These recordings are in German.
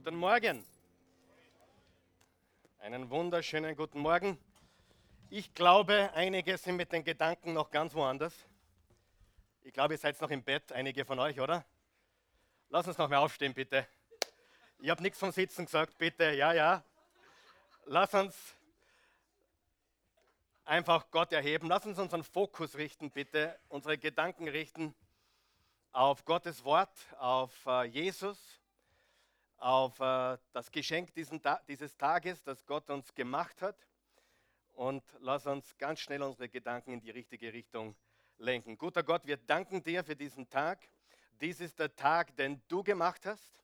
Guten Morgen. Einen wunderschönen guten Morgen. Ich glaube, einige sind mit den Gedanken noch ganz woanders. Ich glaube, ihr seid noch im Bett, einige von euch, oder? Lass uns noch mal aufstehen, bitte. Ich habe nichts vom Sitzen gesagt, bitte. Ja, ja. Lass uns einfach Gott erheben. Lass uns unseren Fokus richten, bitte. Unsere Gedanken richten auf Gottes Wort, auf äh, Jesus, auf äh, das Geschenk dieses Tages, das Gott uns gemacht hat. Und lass uns ganz schnell unsere Gedanken in die richtige Richtung lenken. Guter Gott, wir danken dir für diesen Tag. Dies ist der Tag, den du gemacht hast.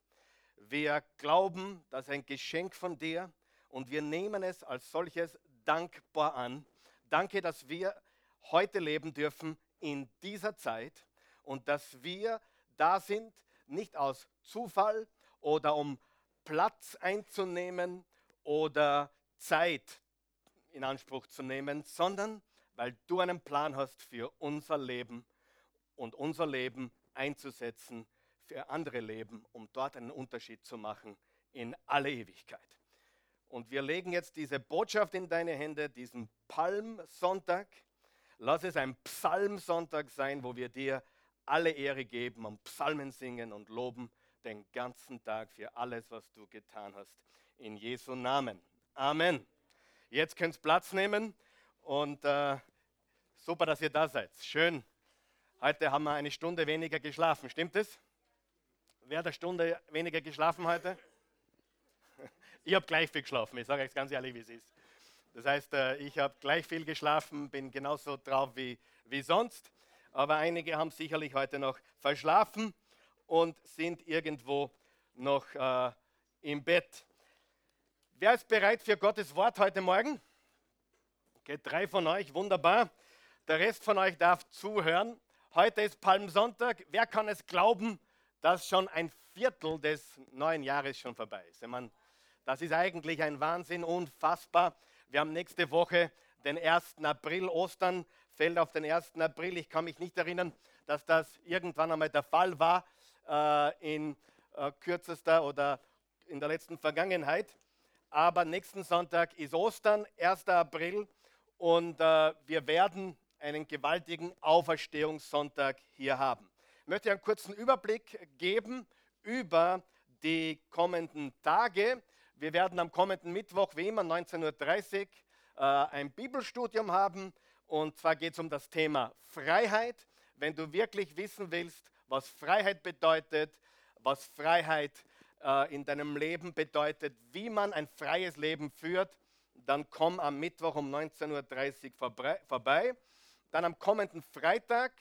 Wir glauben, das ist ein Geschenk von dir und wir nehmen es als solches dankbar an. Danke, dass wir heute leben dürfen in dieser Zeit und dass wir da sind, nicht aus Zufall oder um Platz einzunehmen oder Zeit in Anspruch zu nehmen, sondern weil du einen Plan hast für unser Leben und unser Leben einzusetzen für andere Leben, um dort einen Unterschied zu machen in alle Ewigkeit. Und wir legen jetzt diese Botschaft in deine Hände, diesen Palmsonntag. Lass es ein Psalmsonntag sein, wo wir dir alle Ehre geben und Psalmen singen und loben den ganzen Tag für alles, was du getan hast. In Jesu Namen. Amen. Jetzt könnt ihr Platz nehmen und äh, super, dass ihr da seid. Schön. Heute haben wir eine Stunde weniger geschlafen. Stimmt es? Wer hat eine Stunde weniger geschlafen heute? Ich habe gleich viel geschlafen. Ich sage euch ganz ehrlich, wie es ist. Das heißt, äh, ich habe gleich viel geschlafen, bin genauso drauf wie, wie sonst aber einige haben sicherlich heute noch verschlafen und sind irgendwo noch äh, im Bett. Wer ist bereit für Gottes Wort heute Morgen? Okay, drei von euch, wunderbar. Der Rest von euch darf zuhören. Heute ist Palmsonntag. Wer kann es glauben, dass schon ein Viertel des neuen Jahres schon vorbei ist? Ich meine, das ist eigentlich ein Wahnsinn, unfassbar. Wir haben nächste Woche den 1. April, Ostern fällt auf den 1. April. Ich kann mich nicht erinnern, dass das irgendwann einmal der Fall war äh, in äh, kürzester oder in der letzten Vergangenheit. Aber nächsten Sonntag ist Ostern, 1. April, und äh, wir werden einen gewaltigen Auferstehungssonntag hier haben. Ich möchte einen kurzen Überblick geben über die kommenden Tage. Wir werden am kommenden Mittwoch, wie immer, 19.30 Uhr, äh, ein Bibelstudium haben. Und zwar geht es um das Thema Freiheit. Wenn du wirklich wissen willst, was Freiheit bedeutet, was Freiheit äh, in deinem Leben bedeutet, wie man ein freies Leben führt, dann komm am Mittwoch um 19.30 Uhr vorbei. Dann am kommenden Freitag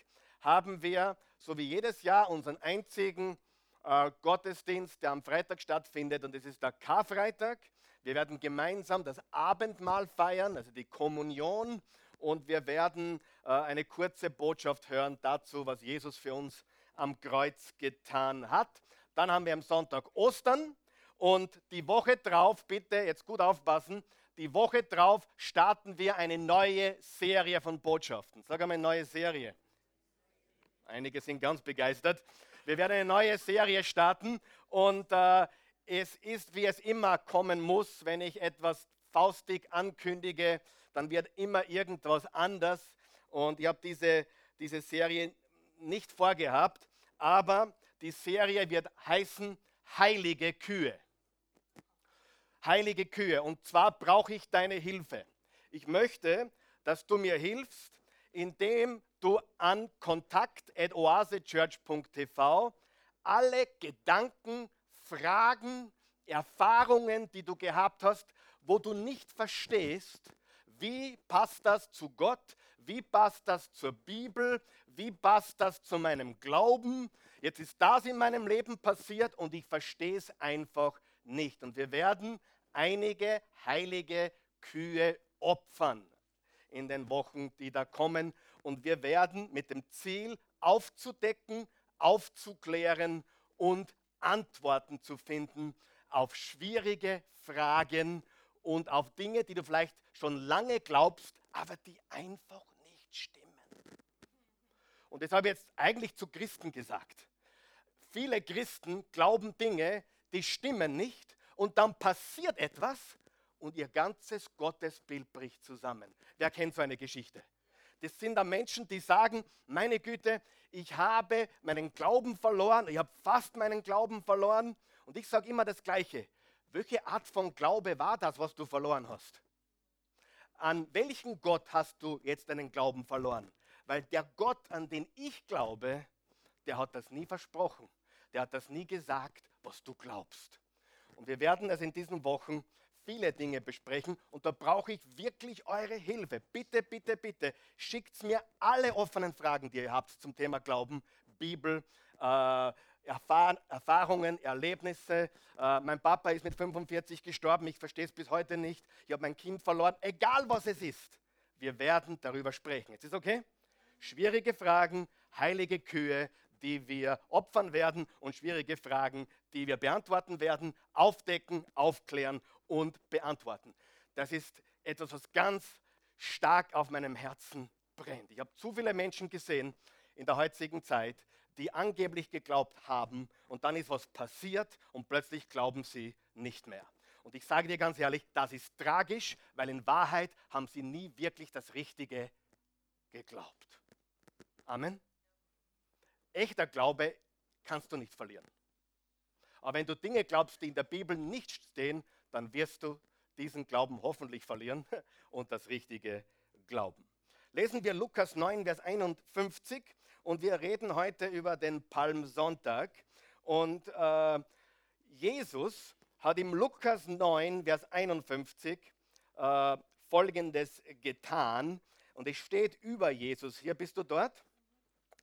haben wir, so wie jedes Jahr, unseren einzigen äh, Gottesdienst, der am Freitag stattfindet, und das ist der Karfreitag. Wir werden gemeinsam das Abendmahl feiern, also die Kommunion und wir werden äh, eine kurze Botschaft hören dazu, was Jesus für uns am Kreuz getan hat. Dann haben wir am Sonntag Ostern und die Woche drauf, bitte jetzt gut aufpassen, die Woche drauf starten wir eine neue Serie von Botschaften. Sag einmal neue Serie. Einige sind ganz begeistert. Wir werden eine neue Serie starten und äh, es ist, wie es immer kommen muss, wenn ich etwas faustig ankündige dann wird immer irgendwas anders. Und ich habe diese, diese Serie nicht vorgehabt, aber die Serie wird heißen Heilige Kühe. Heilige Kühe. Und zwar brauche ich deine Hilfe. Ich möchte, dass du mir hilfst, indem du an kontakt.oasechurch.tv alle Gedanken, Fragen, Erfahrungen, die du gehabt hast, wo du nicht verstehst, wie passt das zu Gott? Wie passt das zur Bibel? Wie passt das zu meinem Glauben? Jetzt ist das in meinem Leben passiert und ich verstehe es einfach nicht. Und wir werden einige heilige Kühe opfern in den Wochen, die da kommen. Und wir werden mit dem Ziel aufzudecken, aufzuklären und Antworten zu finden auf schwierige Fragen und auf Dinge, die du vielleicht schon lange glaubst, aber die einfach stimmen. Und das habe ich jetzt eigentlich zu Christen gesagt. Viele Christen glauben Dinge, die stimmen nicht und dann passiert etwas und ihr ganzes Gottesbild bricht zusammen. Wer kennt so eine Geschichte? Das sind da Menschen, die sagen, meine Güte, ich habe meinen Glauben verloren, ich habe fast meinen Glauben verloren. Und ich sage immer das Gleiche. Welche Art von Glaube war das, was du verloren hast? An welchen Gott hast du jetzt deinen Glauben verloren? Weil der Gott, an den ich glaube, der hat das nie versprochen. Der hat das nie gesagt, was du glaubst. Und wir werden es in diesen Wochen viele Dinge besprechen und da brauche ich wirklich eure Hilfe. Bitte, bitte, bitte, schickt mir alle offenen Fragen, die ihr habt zum Thema Glauben, Bibel, äh, Erfahr Erfahrungen, Erlebnisse. Äh, mein Papa ist mit 45 gestorben, ich verstehe es bis heute nicht. Ich habe mein Kind verloren, egal was es ist. Wir werden darüber sprechen. Ist okay? Schwierige Fragen, heilige Kühe, die wir opfern werden und schwierige Fragen, die wir beantworten werden, aufdecken, aufklären und beantworten. Das ist etwas, was ganz stark auf meinem Herzen brennt. Ich habe zu viele Menschen gesehen in der heutigen Zeit, die angeblich geglaubt haben und dann ist was passiert und plötzlich glauben sie nicht mehr. Und ich sage dir ganz ehrlich, das ist tragisch, weil in Wahrheit haben sie nie wirklich das Richtige geglaubt. Amen. Echter Glaube kannst du nicht verlieren. Aber wenn du Dinge glaubst, die in der Bibel nicht stehen, dann wirst du diesen Glauben hoffentlich verlieren und das Richtige glauben. Lesen wir Lukas 9, Vers 51 und wir reden heute über den Palmsonntag. Und äh, Jesus hat im Lukas 9, Vers 51 äh, Folgendes getan. Und es steht über Jesus. Hier bist du dort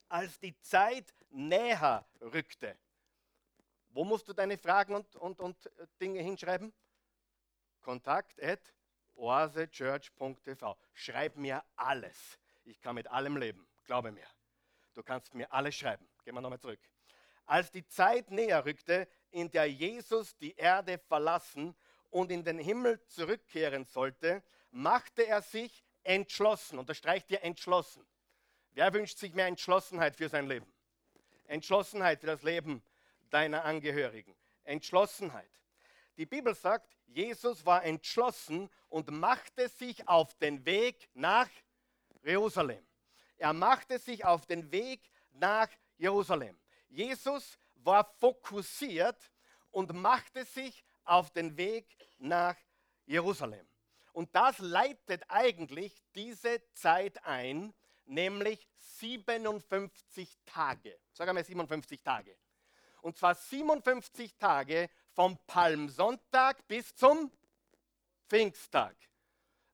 als die Zeit näher rückte. Wo musst du deine Fragen und, und, und äh, Dinge hinschreiben? Kontakt at oasechurch.tv. Schreib mir alles. Ich kann mit allem leben, glaube mir. Du kannst mir alles schreiben. Gehen wir nochmal zurück. Als die Zeit näher rückte, in der Jesus die Erde verlassen und in den Himmel zurückkehren sollte, machte er sich entschlossen. Unterstreicht dir entschlossen. Wer wünscht sich mehr Entschlossenheit für sein Leben? Entschlossenheit für das Leben deiner Angehörigen. Entschlossenheit. Die Bibel sagt, Jesus war entschlossen und machte sich auf den Weg nach Jerusalem. Er machte sich auf den Weg nach Jerusalem. Jesus war fokussiert und machte sich auf den Weg nach Jerusalem. Und das leitet eigentlich diese Zeit ein, nämlich 57 Tage. Sag einmal 57 Tage. Und zwar 57 Tage vom Palmsonntag bis zum Pfingsttag.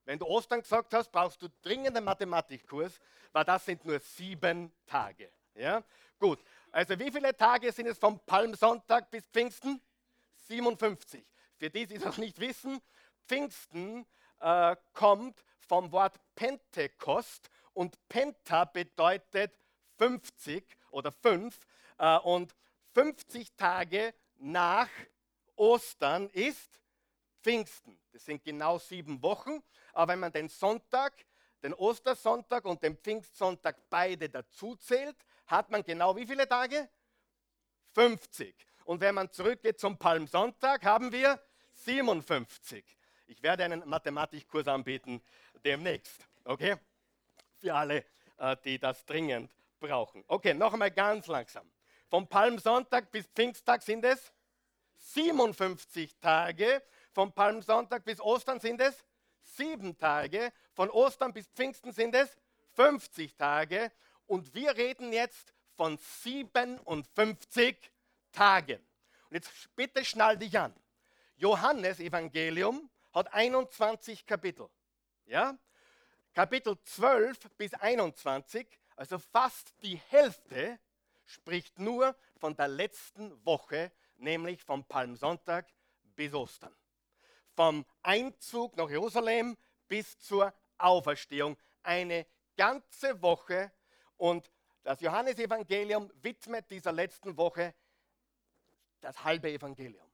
Wenn du Ostern gesagt hast, brauchst du dringend einen Mathematikkurs, weil das sind nur sieben Tage. Ja? Gut, also wie viele Tage sind es vom Palmsonntag bis Pfingsten? 57. Für die, die es noch nicht wissen, Pfingsten äh, kommt vom Wort Pentekost und Penta bedeutet 50 oder 5 äh, und 50 Tage nach Ostern ist Pfingsten. Das sind genau sieben Wochen, aber wenn man den Sonntag, den Ostersonntag und den Pfingstsonntag beide dazu zählt, hat man genau wie viele Tage? 50. Und wenn man zurückgeht zum Palmsonntag, haben wir 57. Ich werde einen Mathematikkurs anbieten demnächst. Okay? für alle, äh, die das dringend brauchen. Okay, noch einmal ganz langsam. Vom Palmsonntag bis Pfingsttag sind es 57 Tage. Vom Palmsonntag bis Ostern sind es sieben Tage. Von Ostern bis Pfingsten sind es 50 Tage. Und wir reden jetzt von 57 Tagen. Und jetzt bitte schnall dich an. Johannes Evangelium hat 21 Kapitel. Ja? Kapitel 12 bis 21, also fast die Hälfte, spricht nur von der letzten Woche, nämlich vom Palmsonntag bis Ostern. Vom Einzug nach Jerusalem bis zur Auferstehung. Eine ganze Woche und das Johannesevangelium widmet dieser letzten Woche das halbe Evangelium.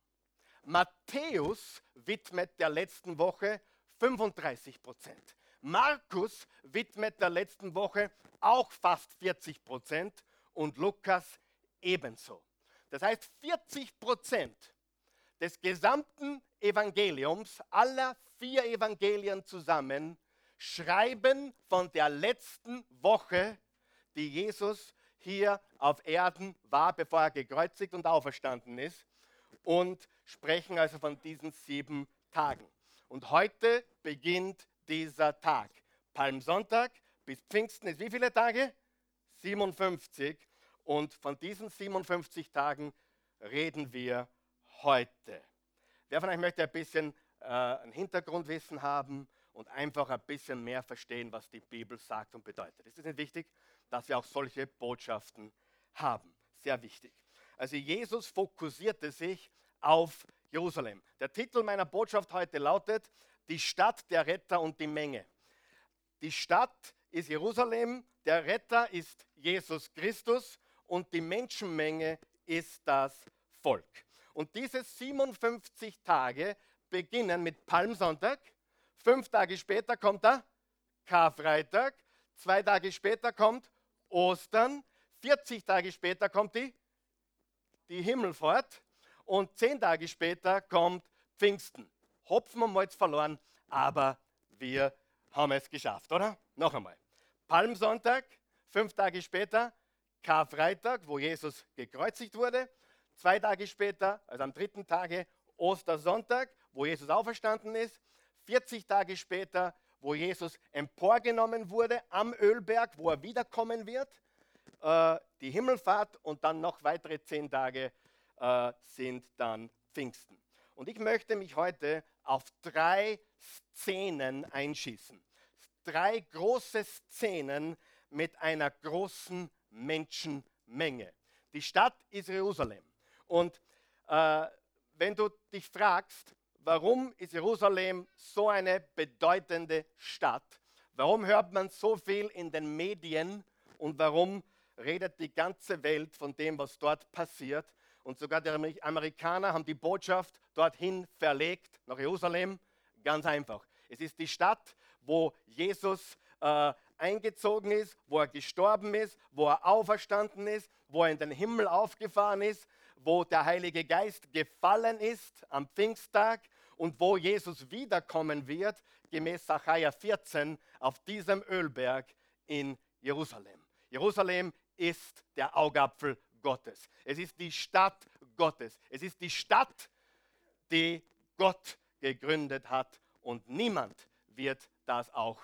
Matthäus widmet der letzten Woche 35 Prozent. Markus widmet der letzten Woche auch fast 40 Prozent und Lukas ebenso. Das heißt, 40 Prozent des gesamten Evangeliums, aller vier Evangelien zusammen, schreiben von der letzten Woche, die Jesus hier auf Erden war, bevor er gekreuzigt und auferstanden ist, und sprechen also von diesen sieben Tagen. Und heute beginnt dieser Tag. Palmsonntag bis Pfingsten ist wie viele Tage? 57. Und von diesen 57 Tagen reden wir heute. Wer von euch möchte ein bisschen äh, ein Hintergrundwissen haben und einfach ein bisschen mehr verstehen, was die Bibel sagt und bedeutet? Ist es nicht wichtig, dass wir auch solche Botschaften haben? Sehr wichtig. Also Jesus fokussierte sich auf Jerusalem. Der Titel meiner Botschaft heute lautet Die Stadt der Retter und die Menge. Die Stadt ist Jerusalem, der Retter ist Jesus Christus und die Menschenmenge ist das Volk. Und diese 57 Tage beginnen mit Palmsonntag. Fünf Tage später kommt der Karfreitag. Zwei Tage später kommt Ostern. 40 Tage später kommt die, die Himmelfahrt. Und zehn Tage später kommt Pfingsten. Hopfen wir jetzt verloren, aber wir haben es geschafft, oder? Noch einmal. Palmsonntag, fünf Tage später, Karfreitag, wo Jesus gekreuzigt wurde. Zwei Tage später, also am dritten Tage, Ostersonntag, wo Jesus auferstanden ist. 40 Tage später, wo Jesus emporgenommen wurde am Ölberg, wo er wiederkommen wird. Äh, die Himmelfahrt und dann noch weitere zehn Tage äh, sind dann Pfingsten. Und ich möchte mich heute auf drei Szenen einschießen. Drei große Szenen mit einer großen Menschenmenge. Die Stadt ist Jerusalem. Und äh, wenn du dich fragst, warum ist Jerusalem so eine bedeutende Stadt? Warum hört man so viel in den Medien und warum redet die ganze Welt von dem, was dort passiert? Und sogar die Amerikaner haben die Botschaft dorthin verlegt, nach Jerusalem. Ganz einfach. Es ist die Stadt, wo Jesus äh, eingezogen ist, wo er gestorben ist, wo er auferstanden ist, wo er in den Himmel aufgefahren ist, wo der Heilige Geist gefallen ist am Pfingsttag und wo Jesus wiederkommen wird, gemäß Sacharja 14, auf diesem Ölberg in Jerusalem. Jerusalem ist der Augapfel Gottes. Es ist die Stadt Gottes. Es ist die Stadt, die Gott gegründet hat und niemand wird das auch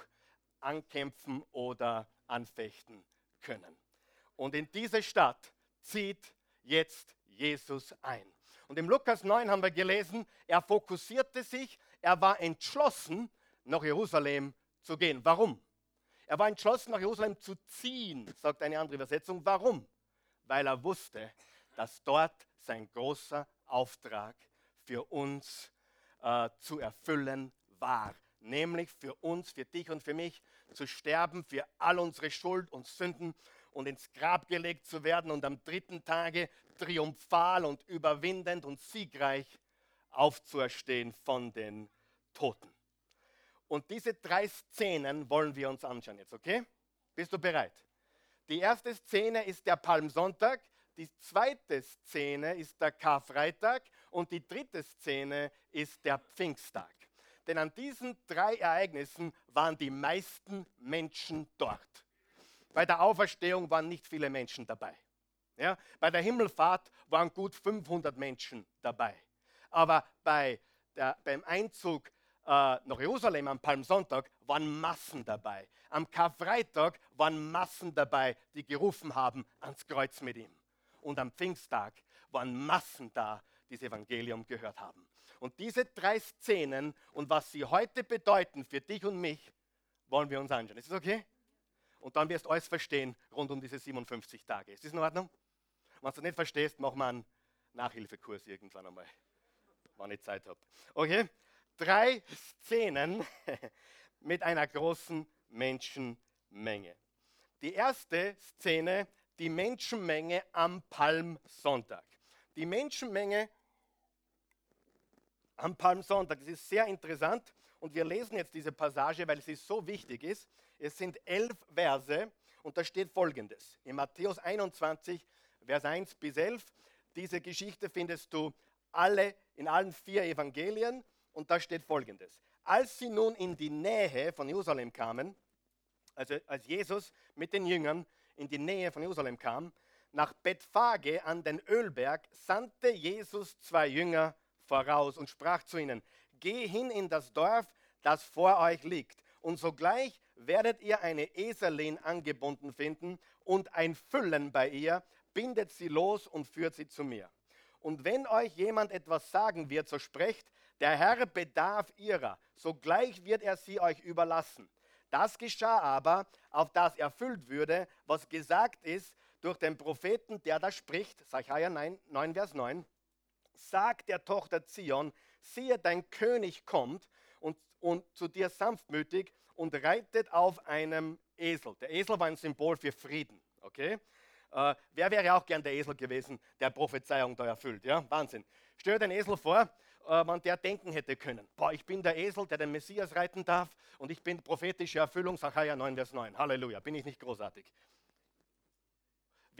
ankämpfen oder anfechten können. Und in diese Stadt zieht jetzt Jesus ein. Und im Lukas 9 haben wir gelesen, er fokussierte sich, er war entschlossen, nach Jerusalem zu gehen. Warum? Er war entschlossen, nach Jerusalem zu ziehen, sagt eine andere Übersetzung. Warum? Weil er wusste, dass dort sein großer Auftrag für uns äh, zu erfüllen war nämlich für uns, für dich und für mich, zu sterben für all unsere Schuld und Sünden und ins Grab gelegt zu werden und am dritten Tage triumphal und überwindend und siegreich aufzuerstehen von den Toten. Und diese drei Szenen wollen wir uns anschauen jetzt, okay? Bist du bereit? Die erste Szene ist der Palmsonntag, die zweite Szene ist der Karfreitag und die dritte Szene ist der Pfingsttag. Denn an diesen drei Ereignissen waren die meisten Menschen dort. Bei der Auferstehung waren nicht viele Menschen dabei. Ja, bei der Himmelfahrt waren gut 500 Menschen dabei. Aber bei der, beim Einzug äh, nach Jerusalem am Palmsonntag waren Massen dabei. Am Karfreitag waren Massen dabei, die gerufen haben ans Kreuz mit ihm. Und am Pfingsttag waren Massen da, die das Evangelium gehört haben. Und diese drei Szenen und was sie heute bedeuten für dich und mich, wollen wir uns anschauen. Ist das okay? Und dann wirst du alles verstehen rund um diese 57 Tage. Ist das in Ordnung? Wenn du nicht verstehst, mach mal einen Nachhilfekurs irgendwann einmal, wenn ich Zeit habe. Okay? Drei Szenen mit einer großen Menschenmenge. Die erste Szene, die Menschenmenge am Palmsonntag. Die Menschenmenge am Palmsonntag. Das ist sehr interessant und wir lesen jetzt diese Passage, weil sie so wichtig ist. Es sind elf Verse und da steht folgendes. In Matthäus 21, Vers 1 bis 11. Diese Geschichte findest du alle, in allen vier Evangelien und da steht folgendes. Als sie nun in die Nähe von Jerusalem kamen, also als Jesus mit den Jüngern in die Nähe von Jerusalem kam, nach Bethphage an den Ölberg, sandte Jesus zwei Jünger voraus und sprach zu ihnen, geh hin in das Dorf, das vor euch liegt, und sogleich werdet ihr eine Eselin angebunden finden und ein Füllen bei ihr, bindet sie los und führt sie zu mir. Und wenn euch jemand etwas sagen wird, so sprecht, der Herr bedarf ihrer, sogleich wird er sie euch überlassen. Das geschah aber, auf das erfüllt würde, was gesagt ist durch den Propheten, der da spricht, Sacharja 9, 9 Vers 9, sagt der Tochter Zion, siehe, dein König kommt und, und zu dir sanftmütig und reitet auf einem Esel. Der Esel war ein Symbol für Frieden. Okay? Äh, wer wäre auch gern der Esel gewesen, der Prophezeiung da erfüllt? Ja? Wahnsinn. Stell dir den Esel vor, äh, wenn der denken hätte können. Boah, ich bin der Esel, der den Messias reiten darf und ich bin prophetische Erfüllung, Sacharja 9, Vers 9. Halleluja, bin ich nicht großartig?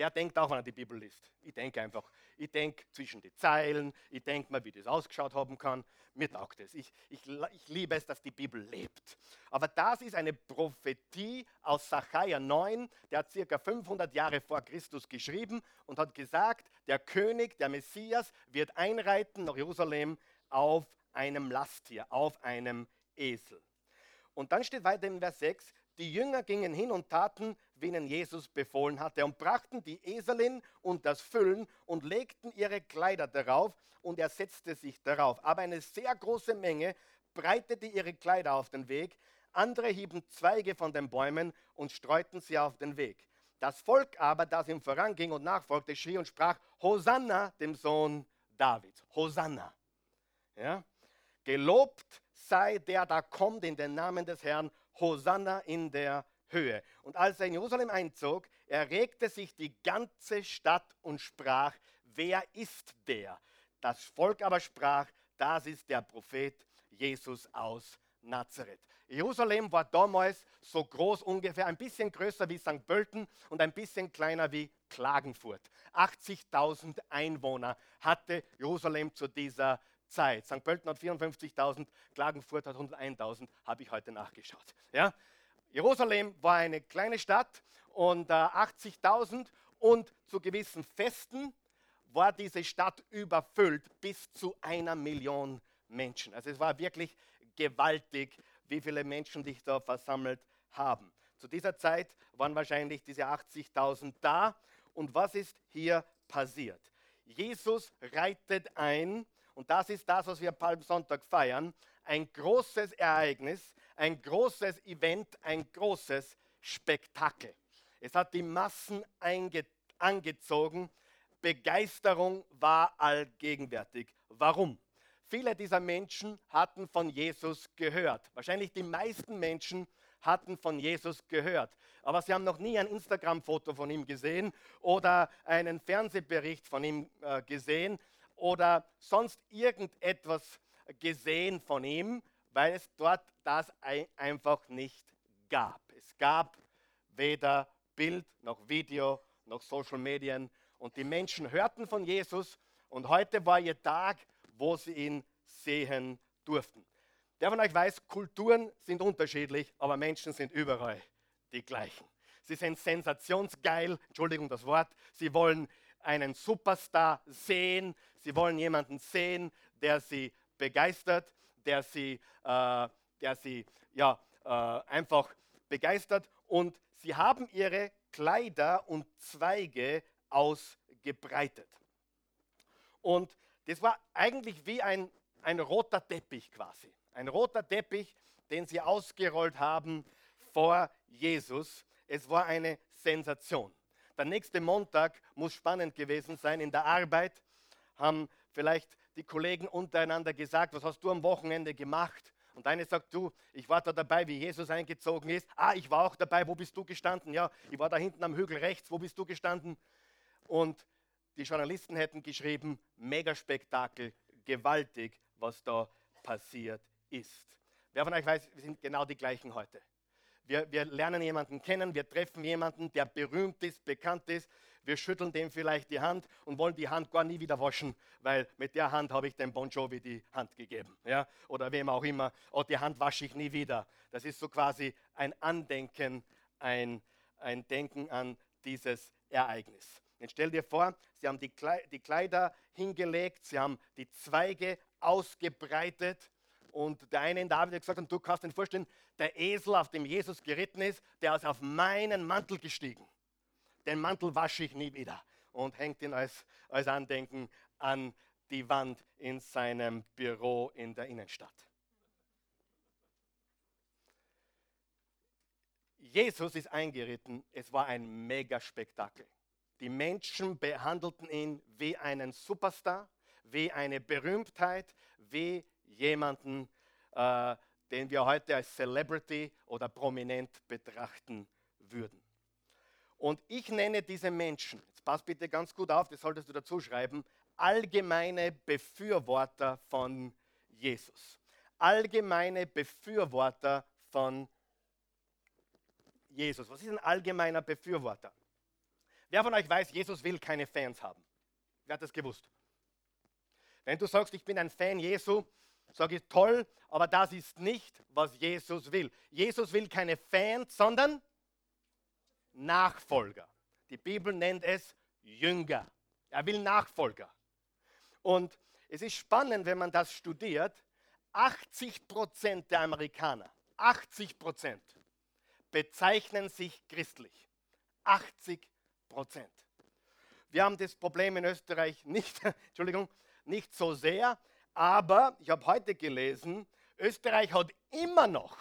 Wer denkt auch, wenn er die Bibel liest? Ich denke einfach. Ich denke zwischen die Zeilen, ich denke mal, wie das ausgeschaut haben kann. Mir taugt es. Ich, ich, ich liebe es, dass die Bibel lebt. Aber das ist eine Prophetie aus Sacharja 9, der hat circa 500 Jahre vor Christus geschrieben und hat gesagt, der König, der Messias, wird einreiten nach Jerusalem auf einem Lasttier, auf einem Esel. Und dann steht weiter in Vers 6, die Jünger gingen hin und taten, wie ihnen Jesus befohlen hatte, und brachten die Eselin und das Füllen und legten ihre Kleider darauf, und er setzte sich darauf. Aber eine sehr große Menge breitete ihre Kleider auf den Weg, andere hieben Zweige von den Bäumen und streuten sie auf den Weg. Das Volk aber, das ihm voranging und nachfolgte, schrie und sprach, Hosanna dem Sohn Davids. Hosanna. Ja? Gelobt sei der, da kommt in den Namen des Herrn. Hosanna in der Höhe. Und als er in Jerusalem einzog, erregte sich die ganze Stadt und sprach, wer ist der? Das Volk aber sprach, das ist der Prophet Jesus aus Nazareth. Jerusalem war damals so groß ungefähr, ein bisschen größer wie St. Pölten und ein bisschen kleiner wie Klagenfurt. 80.000 Einwohner hatte Jerusalem zu dieser Zeit. St. Pölten hat 54.000, Klagenfurt hat 101.000, habe ich heute nachgeschaut. Ja? Jerusalem war eine kleine Stadt und äh, 80.000 und zu gewissen Festen war diese Stadt überfüllt bis zu einer Million Menschen. Also es war wirklich gewaltig, wie viele Menschen sich da versammelt haben. Zu dieser Zeit waren wahrscheinlich diese 80.000 da. Und was ist hier passiert? Jesus reitet ein, und das ist das, was wir Palmsonntag feiern, ein großes Ereignis, ein großes Event, ein großes Spektakel. Es hat die Massen angezogen. Begeisterung war allgegenwärtig. Warum? Viele dieser Menschen hatten von Jesus gehört. Wahrscheinlich die meisten Menschen hatten von Jesus gehört. Aber sie haben noch nie ein Instagram-Foto von ihm gesehen oder einen Fernsehbericht von ihm äh, gesehen oder sonst irgendetwas gesehen von ihm, weil es dort das einfach nicht gab. Es gab weder Bild noch Video noch Social Medien und die Menschen hörten von Jesus und heute war ihr Tag, wo sie ihn sehen durften. Der von euch weiß, Kulturen sind unterschiedlich, aber Menschen sind überall die gleichen. Sie sind sensationsgeil, Entschuldigung das Wort, sie wollen einen Superstar sehen, sie wollen jemanden sehen, der sie begeistert der sie, äh, der sie ja, äh, einfach begeistert. Und sie haben ihre Kleider und Zweige ausgebreitet. Und das war eigentlich wie ein, ein roter Teppich quasi. Ein roter Teppich, den sie ausgerollt haben vor Jesus. Es war eine Sensation. Der nächste Montag muss spannend gewesen sein. In der Arbeit haben vielleicht die Kollegen untereinander gesagt, was hast du am Wochenende gemacht? Und eine sagt, du, ich war da dabei, wie Jesus eingezogen ist. Ah, ich war auch dabei, wo bist du gestanden? Ja, ich war da hinten am Hügel rechts, wo bist du gestanden? Und die Journalisten hätten geschrieben, Megaspektakel, gewaltig, was da passiert ist. Wer von euch weiß, wir sind genau die gleichen heute. Wir, wir lernen jemanden kennen, wir treffen jemanden, der berühmt ist, bekannt ist. Wir schütteln dem vielleicht die Hand und wollen die Hand gar nie wieder waschen, weil mit der Hand habe ich dem Bon Jovi die Hand gegeben. Ja? Oder wem auch immer. Und die Hand wasche ich nie wieder. Das ist so quasi ein Andenken, ein, ein Denken an dieses Ereignis. Jetzt stell dir vor, sie haben die Kleider hingelegt, sie haben die Zweige ausgebreitet und der eine in David hat gesagt, und du kannst dir vorstellen, der Esel, auf dem Jesus geritten ist, der ist auf meinen Mantel gestiegen. Den Mantel wasche ich nie wieder und hängt ihn als, als Andenken an die Wand in seinem Büro in der Innenstadt. Jesus ist eingeritten. Es war ein Megaspektakel. Die Menschen behandelten ihn wie einen Superstar, wie eine Berühmtheit, wie jemanden, äh, den wir heute als Celebrity oder prominent betrachten würden. Und ich nenne diese Menschen, jetzt pass bitte ganz gut auf, das solltest du dazu schreiben, allgemeine Befürworter von Jesus. Allgemeine Befürworter von Jesus. Was ist ein allgemeiner Befürworter? Wer von euch weiß, Jesus will keine Fans haben? Wer hat das gewusst? Wenn du sagst, ich bin ein Fan Jesu, sage ich toll, aber das ist nicht, was Jesus will. Jesus will keine Fans, sondern Nachfolger. Die Bibel nennt es Jünger. Er will Nachfolger. Und es ist spannend, wenn man das studiert. 80 Prozent der Amerikaner, 80 Prozent bezeichnen sich christlich. 80 Prozent. Wir haben das Problem in Österreich nicht, Entschuldigung, nicht so sehr, aber ich habe heute gelesen, Österreich hat immer noch,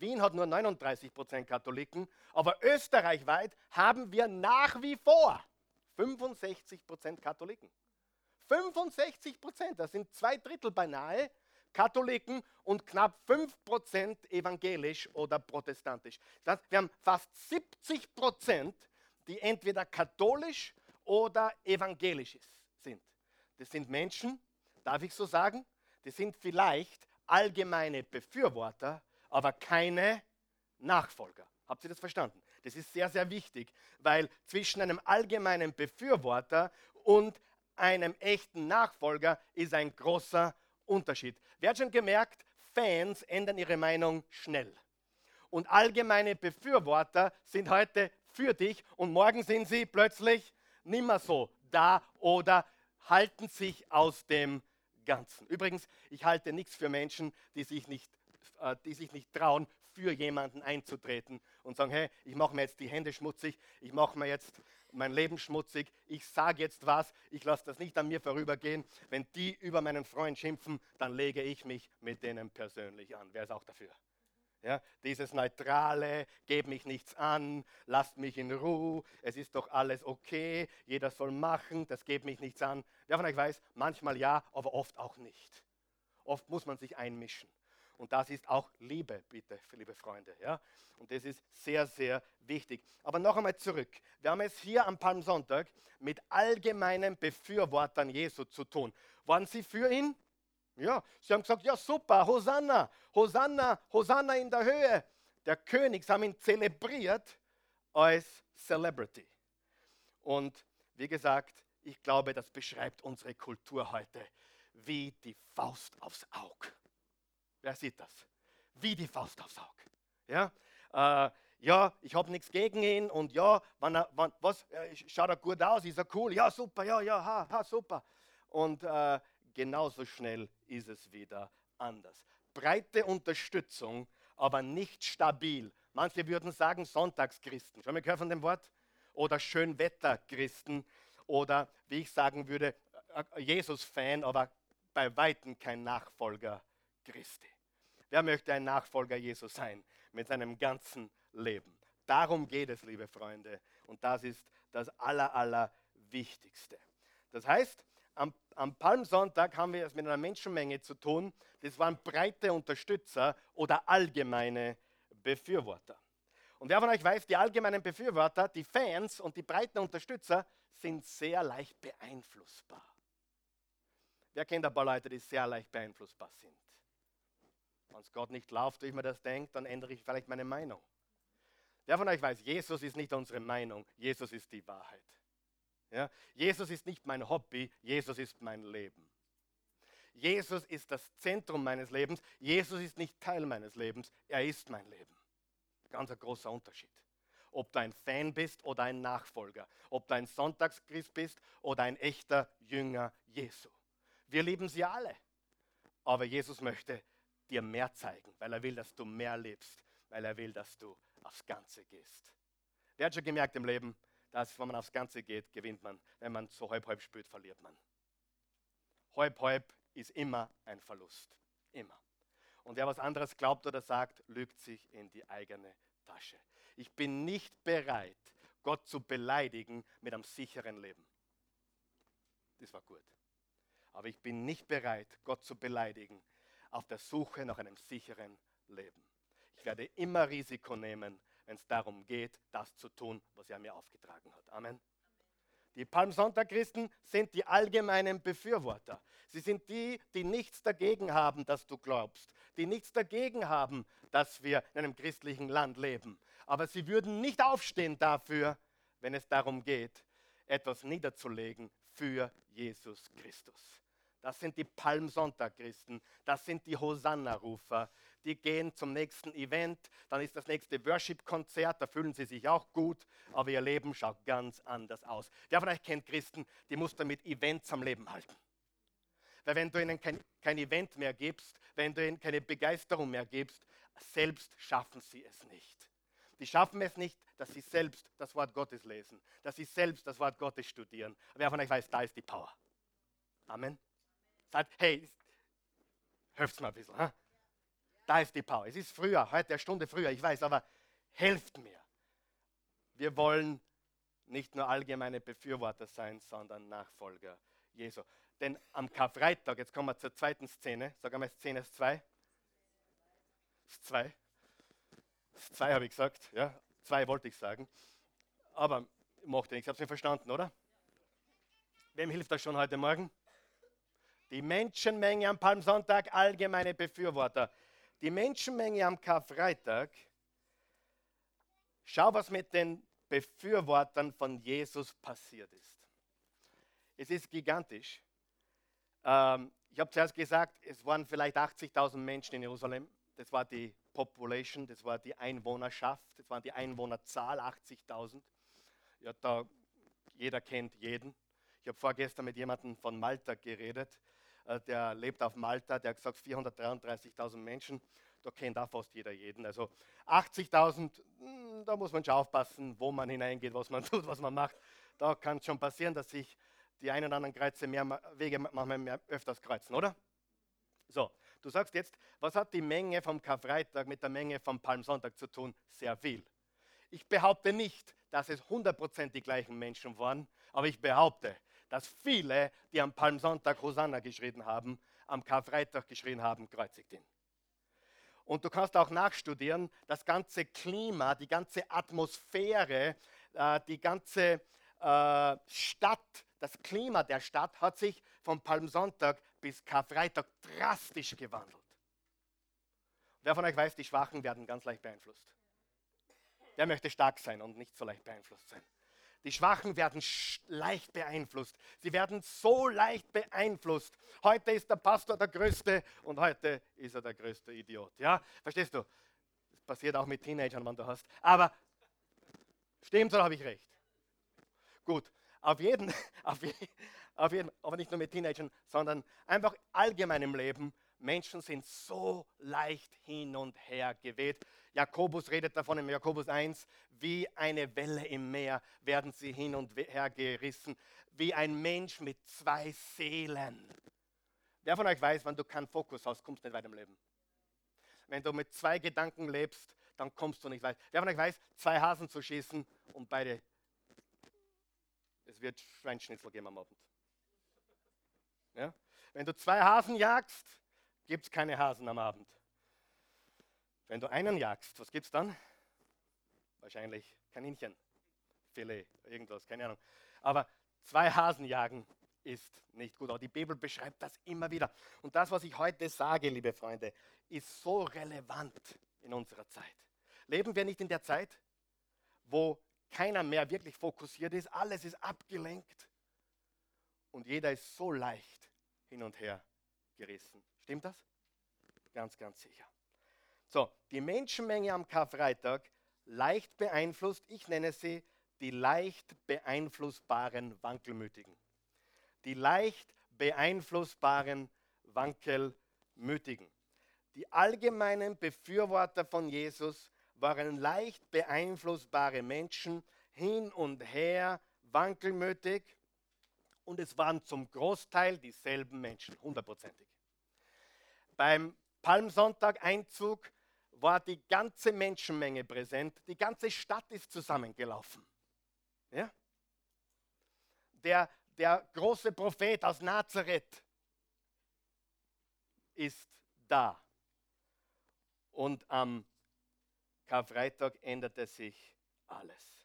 Wien hat nur 39 Prozent Katholiken, aber österreichweit haben wir nach wie vor 65 Prozent Katholiken. 65 Prozent, das sind zwei Drittel beinahe Katholiken und knapp 5 Prozent evangelisch oder protestantisch. Das heißt, wir haben fast 70 Prozent, die entweder katholisch oder evangelisch sind. Das sind Menschen, darf ich so sagen, die sind vielleicht allgemeine Befürworter, aber keine Nachfolger. Habt ihr das verstanden? Das ist sehr, sehr wichtig, weil zwischen einem allgemeinen Befürworter und einem echten Nachfolger ist ein großer Unterschied. Wer hat schon gemerkt, Fans ändern ihre Meinung schnell. Und allgemeine Befürworter sind heute für dich und morgen sind sie plötzlich nimmer so da oder halten sich aus dem Ganzen. Übrigens, ich halte nichts für Menschen, die sich nicht, die sich nicht trauen, für jemanden einzutreten und sagen, hey, ich mache mir jetzt die Hände schmutzig, ich mache mir jetzt mein Leben schmutzig, ich sage jetzt was, ich lasse das nicht an mir vorübergehen. Wenn die über meinen Freund schimpfen, dann lege ich mich mit denen persönlich an. Wer ist auch dafür? Ja, dieses Neutrale, gebt mich nichts an, lasst mich in Ruhe, es ist doch alles okay, jeder soll machen, das geht mich nichts an. Wer von euch weiß, manchmal ja, aber oft auch nicht. Oft muss man sich einmischen. Und das ist auch Liebe, bitte, liebe Freunde. Ja? Und das ist sehr, sehr wichtig. Aber noch einmal zurück. Wir haben es hier am Palmsonntag mit allgemeinen Befürwortern Jesu zu tun. Waren sie für ihn? Ja, sie haben gesagt, ja super, Hosanna, Hosanna, Hosanna in der Höhe. Der König, sie haben ihn zelebriert als Celebrity. Und wie gesagt, ich glaube, das beschreibt unsere Kultur heute wie die Faust aufs Auge. Wer sieht das? Wie die Faust aufs Auge. Ja, äh, ja ich habe nichts gegen ihn und ja, wann er, wann, was, äh, schaut er gut aus, ist er cool, ja super, ja, ja, ha, ha super. Und äh, genauso schnell ist es wieder anders. Breite Unterstützung, aber nicht stabil. Manche würden sagen Sonntagschristen. Schon mal gehört von dem Wort? Oder Schönwetterchristen. Oder wie ich sagen würde, äh, Jesus-Fan, aber bei Weitem kein Nachfolger Christi. Wer möchte ein Nachfolger Jesus sein mit seinem ganzen Leben? Darum geht es, liebe Freunde. Und das ist das Aller, Allerwichtigste. Das heißt, am, am Palmsonntag haben wir es mit einer Menschenmenge zu tun. Das waren breite Unterstützer oder allgemeine Befürworter. Und wer von euch weiß, die allgemeinen Befürworter, die Fans und die breiten Unterstützer sind sehr leicht beeinflussbar. Wer kennt ein paar Leute, die sehr leicht beeinflussbar sind? Wenn es Gott nicht läuft, wie ich mir das denke, dann ändere ich vielleicht meine Meinung. Wer von euch weiß, Jesus ist nicht unsere Meinung, Jesus ist die Wahrheit. Ja? Jesus ist nicht mein Hobby, Jesus ist mein Leben. Jesus ist das Zentrum meines Lebens. Jesus ist nicht Teil meines Lebens, er ist mein Leben. Ganz ein großer Unterschied. Ob du ein Fan bist oder ein Nachfolger, ob du ein Sonntagschrist bist oder ein echter Jünger Jesu. Wir lieben sie alle. Aber Jesus möchte dir mehr zeigen, weil er will, dass du mehr lebst, weil er will, dass du aufs Ganze gehst. Wer hat schon gemerkt im Leben, dass wenn man aufs Ganze geht, gewinnt man. Wenn man so halb halb spielt, verliert man. Halb halb ist immer ein Verlust. Immer. Und wer was anderes glaubt oder sagt, lügt sich in die eigene Tasche. Ich bin nicht bereit, Gott zu beleidigen mit einem sicheren Leben. Das war gut. Aber ich bin nicht bereit, Gott zu beleidigen auf der Suche nach einem sicheren Leben. Ich werde immer Risiko nehmen, wenn es darum geht, das zu tun, was er mir aufgetragen hat. Amen. Die Palmsonntag-Christen sind die allgemeinen Befürworter. Sie sind die, die nichts dagegen haben, dass du glaubst, die nichts dagegen haben, dass wir in einem christlichen Land leben. Aber sie würden nicht aufstehen dafür, wenn es darum geht, etwas niederzulegen für Jesus Christus. Das sind die Palmsonntag-Christen, das sind die Hosanna-Rufer. Die gehen zum nächsten Event, dann ist das nächste Worship-Konzert, da fühlen sie sich auch gut, aber ihr Leben schaut ganz anders aus. Wer von euch kennt Christen, die muss damit Events am Leben halten. Weil wenn du ihnen kein, kein Event mehr gibst, wenn du ihnen keine Begeisterung mehr gibst, selbst schaffen sie es nicht. Die schaffen es nicht, dass sie selbst das Wort Gottes lesen, dass sie selbst das Wort Gottes studieren. Wer von euch weiß, da ist die Power. Amen. Sagt, hey, helft mir ein bisschen. Huh? Da ist die Power. Es ist früher, heute eine Stunde früher, ich weiß, aber helft mir. Wir wollen nicht nur allgemeine Befürworter sein, sondern Nachfolger Jesu. Denn am Karfreitag, jetzt kommen wir zur zweiten Szene, sag einmal Szene 2. 2. 2 habe ich gesagt, ja, 2 wollte ich sagen. Aber macht nichts, es nicht verstanden, oder? Wem hilft das schon heute Morgen? Die Menschenmenge am Palmsonntag, allgemeine Befürworter. Die Menschenmenge am Karfreitag, schau, was mit den Befürwortern von Jesus passiert ist. Es ist gigantisch. Ähm, ich habe zuerst gesagt, es waren vielleicht 80.000 Menschen in Jerusalem. Das war die Population, das war die Einwohnerschaft, das war die Einwohnerzahl, 80.000. Ja, jeder kennt jeden. Ich habe vorgestern mit jemandem von Malta geredet. Äh, der lebt auf Malta, der hat gesagt 433.000 Menschen, da kennt auch fast jeder jeden. Also 80.000, hm, da muss man schon aufpassen, wo man hineingeht, was man tut, was man macht. Da kann es schon passieren, dass sich die einen oder anderen Kreuze mehr Wege manchmal mehr, öfters kreuzen, oder? So, du sagst jetzt, was hat die Menge vom Karfreitag mit der Menge vom Palmsonntag zu tun? Sehr viel. Ich behaupte nicht, dass es 100% die gleichen Menschen waren, aber ich behaupte, dass viele, die am Palmsonntag Hosanna geschrien haben, am Karfreitag geschrien haben, kreuzigt ihn. Und du kannst auch nachstudieren, das ganze Klima, die ganze Atmosphäre, äh, die ganze äh, Stadt, das Klima der Stadt hat sich vom Palmsonntag bis Karfreitag drastisch gewandelt. Wer von euch weiß, die Schwachen werden ganz leicht beeinflusst. Wer möchte stark sein und nicht so leicht beeinflusst sein? Die Schwachen werden leicht beeinflusst. Sie werden so leicht beeinflusst. Heute ist der Pastor der Größte und heute ist er der größte Idiot. Ja, verstehst du? Das passiert auch mit Teenagern, wenn du hast. Aber stimmt oder habe ich recht? Gut, auf jeden, auf, auf jeden, aber nicht nur mit Teenagern, sondern einfach allgemein im Leben. Menschen sind so leicht hin und her geweht. Jakobus redet davon im Jakobus 1, wie eine Welle im Meer werden sie hin und her gerissen, wie ein Mensch mit zwei Seelen. Wer von euch weiß, wenn du keinen Fokus hast, kommst du nicht weit im Leben. Wenn du mit zwei Gedanken lebst, dann kommst du nicht weit. Wer von euch weiß, zwei Hasen zu schießen und beide, es wird Schweinschnitzel geben am Abend. Ja? Wenn du zwei Hasen jagst, gibt es keine Hasen am Abend. Wenn du einen jagst, was gibt es dann? Wahrscheinlich Kaninchen, Filet, irgendwas, keine Ahnung. Aber zwei Hasen jagen ist nicht gut. Aber die Bibel beschreibt das immer wieder. Und das, was ich heute sage, liebe Freunde, ist so relevant in unserer Zeit. Leben wir nicht in der Zeit, wo keiner mehr wirklich fokussiert ist, alles ist abgelenkt und jeder ist so leicht hin und her gerissen. Stimmt das? Ganz, ganz sicher. So, die Menschenmenge am Karfreitag leicht beeinflusst, ich nenne sie die leicht beeinflussbaren Wankelmütigen. Die leicht beeinflussbaren Wankelmütigen. Die allgemeinen Befürworter von Jesus waren leicht beeinflussbare Menschen, hin und her, wankelmütig. Und es waren zum Großteil dieselben Menschen, hundertprozentig. Beim Palmsonntag-Einzug war die ganze Menschenmenge präsent. Die ganze Stadt ist zusammengelaufen. Ja? Der, der große Prophet aus Nazareth ist da. Und am Karfreitag änderte sich alles.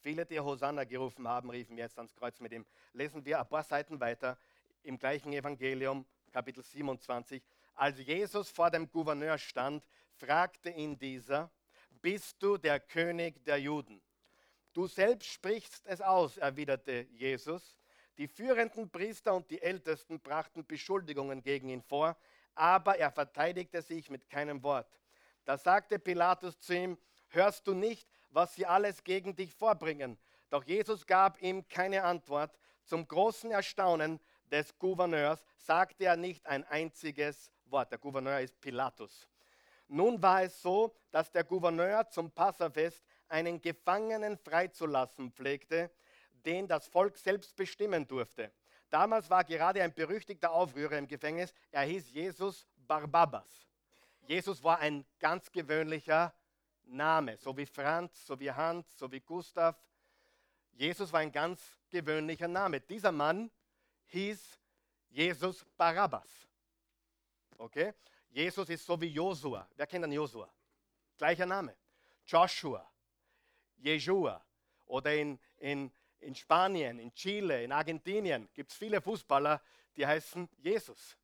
Viele, die Hosanna gerufen haben, riefen jetzt ans Kreuz mit ihm. Lesen wir ein paar Seiten weiter im gleichen Evangelium, Kapitel 27. Als Jesus vor dem Gouverneur stand, fragte ihn dieser, bist du der König der Juden? Du selbst sprichst es aus, erwiderte Jesus. Die führenden Priester und die Ältesten brachten Beschuldigungen gegen ihn vor, aber er verteidigte sich mit keinem Wort. Da sagte Pilatus zu ihm, hörst du nicht, was sie alles gegen dich vorbringen? Doch Jesus gab ihm keine Antwort. Zum großen Erstaunen des Gouverneurs sagte er nicht ein einziges Wort. Der Gouverneur ist Pilatus. Nun war es so, dass der Gouverneur zum Passafest einen Gefangenen freizulassen pflegte, den das Volk selbst bestimmen durfte. Damals war gerade ein berüchtigter Aufrührer im Gefängnis. Er hieß Jesus Barbabas. Jesus war ein ganz gewöhnlicher Name, so wie Franz, so wie Hans, so wie Gustav. Jesus war ein ganz gewöhnlicher Name. Dieser Mann hieß Jesus Barabbas. Okay? Jesus ist so wie Josua. Wer kennt den Josua? Gleicher Name. Joshua, Jeshua. Oder in, in, in Spanien, in Chile, in Argentinien gibt es viele Fußballer, die heißen Jesus.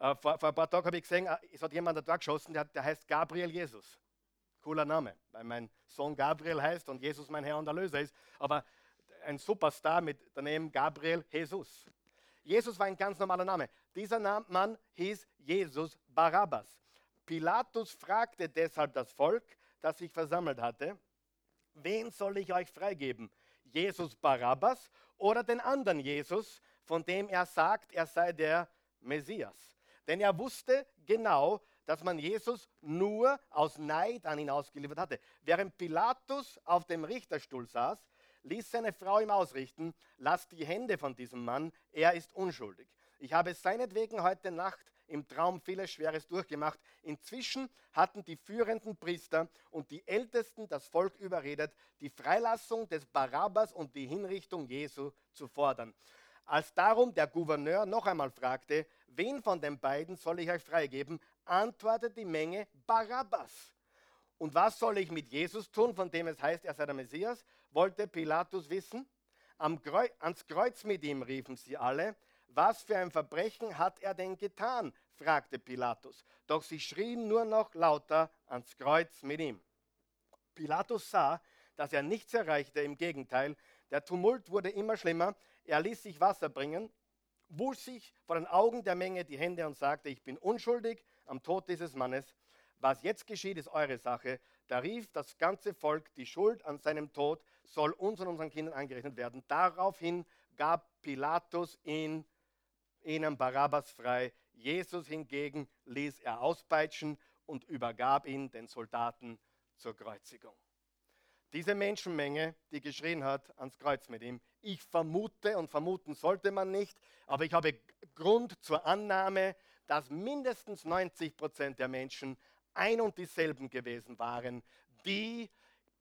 Äh, vor, vor, ein paar Tagen habe ich gesehen, äh, es hat jemand da geschossen, der, der heißt Gabriel Jesus. Cooler Name, weil mein Sohn Gabriel heißt und Jesus mein Herr und Erlöser ist. Aber ein Superstar mit daneben Gabriel Jesus. Jesus war ein ganz normaler Name. Dieser Mann hieß Jesus Barabbas. Pilatus fragte deshalb das Volk, das sich versammelt hatte, wen soll ich euch freigeben? Jesus Barabbas oder den anderen Jesus, von dem er sagt, er sei der Messias? Denn er wusste genau, dass man Jesus nur aus Neid an ihn ausgeliefert hatte. Während Pilatus auf dem Richterstuhl saß, ließ seine Frau ihm ausrichten, lass die Hände von diesem Mann, er ist unschuldig. Ich habe seinetwegen heute Nacht im Traum vieles Schweres durchgemacht. Inzwischen hatten die führenden Priester und die Ältesten das Volk überredet, die Freilassung des Barabbas und die Hinrichtung Jesu zu fordern. Als darum der Gouverneur noch einmal fragte, wen von den beiden soll ich euch freigeben, antwortete die Menge Barabbas. Und was soll ich mit Jesus tun, von dem es heißt, er sei der Messias? wollte Pilatus wissen. Kreuz, ans Kreuz mit ihm riefen sie alle. Was für ein Verbrechen hat er denn getan? fragte Pilatus. Doch sie schrien nur noch lauter ans Kreuz mit ihm. Pilatus sah, dass er nichts erreichte, im Gegenteil, der Tumult wurde immer schlimmer. Er ließ sich Wasser bringen, wusch sich vor den Augen der Menge die Hände und sagte, ich bin unschuldig am Tod dieses Mannes. Was jetzt geschieht, ist eure Sache. Da rief das ganze Volk, die Schuld an seinem Tod soll uns und unseren Kindern angerechnet werden. Daraufhin gab Pilatus ihn, ihnen Barabbas frei. Jesus hingegen ließ er auspeitschen und übergab ihn den Soldaten zur Kreuzigung. Diese Menschenmenge, die geschrien hat ans Kreuz mit ihm, ich vermute und vermuten sollte man nicht, aber ich habe Grund zur Annahme, dass mindestens 90 Prozent der Menschen ein und dieselben gewesen waren, die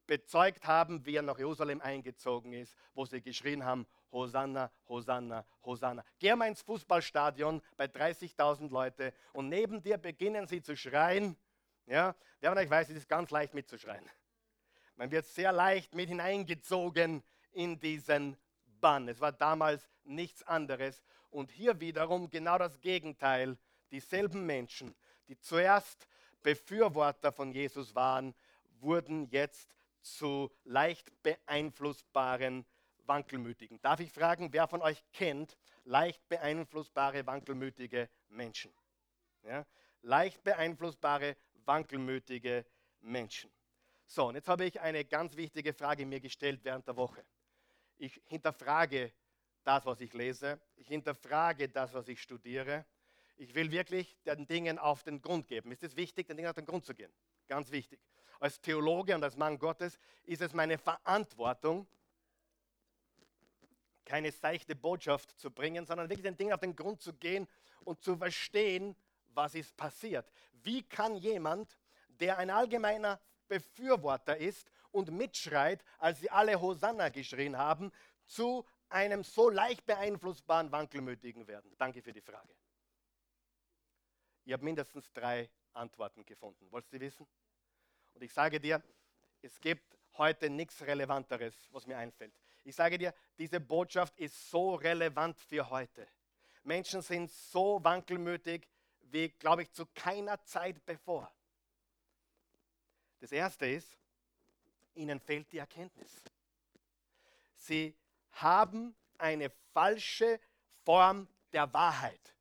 bezeugt haben, wie er nach Jerusalem eingezogen ist, wo sie geschrien haben, Hosanna, Hosanna, Hosanna. Geh mal ins Fußballstadion bei 30.000 Leute und neben dir beginnen sie zu schreien. Ja, wer von euch weiß, es ist ganz leicht mitzuschreien. Man wird sehr leicht mit hineingezogen in diesen Bann. Es war damals nichts anderes. Und hier wiederum genau das Gegenteil. Dieselben Menschen, die zuerst Befürworter von Jesus waren, wurden jetzt zu leicht beeinflussbaren Wankelmütigen. Darf ich fragen, wer von euch kennt leicht beeinflussbare, wankelmütige Menschen? Ja? Leicht beeinflussbare, wankelmütige Menschen. So, und jetzt habe ich eine ganz wichtige Frage mir gestellt während der Woche. Ich hinterfrage das, was ich lese. Ich hinterfrage das, was ich studiere. Ich will wirklich den Dingen auf den Grund geben. Ist es wichtig, den Dingen auf den Grund zu gehen? Ganz wichtig. Als Theologe und als Mann Gottes ist es meine Verantwortung, keine seichte Botschaft zu bringen, sondern wirklich den Dingen auf den Grund zu gehen und zu verstehen, was ist passiert. Wie kann jemand, der ein allgemeiner Befürworter ist und mitschreit, als sie alle Hosanna geschrien haben, zu einem so leicht beeinflussbaren Wankelmütigen werden? Danke für die Frage. Ihr habt mindestens drei Antworten gefunden. Wolltest du wissen? Und ich sage dir, es gibt heute nichts Relevanteres, was mir einfällt. Ich sage dir, diese Botschaft ist so relevant für heute. Menschen sind so wankelmütig wie, glaube ich, zu keiner Zeit bevor. Das Erste ist, ihnen fehlt die Erkenntnis. Sie haben eine falsche Form der Wahrheit.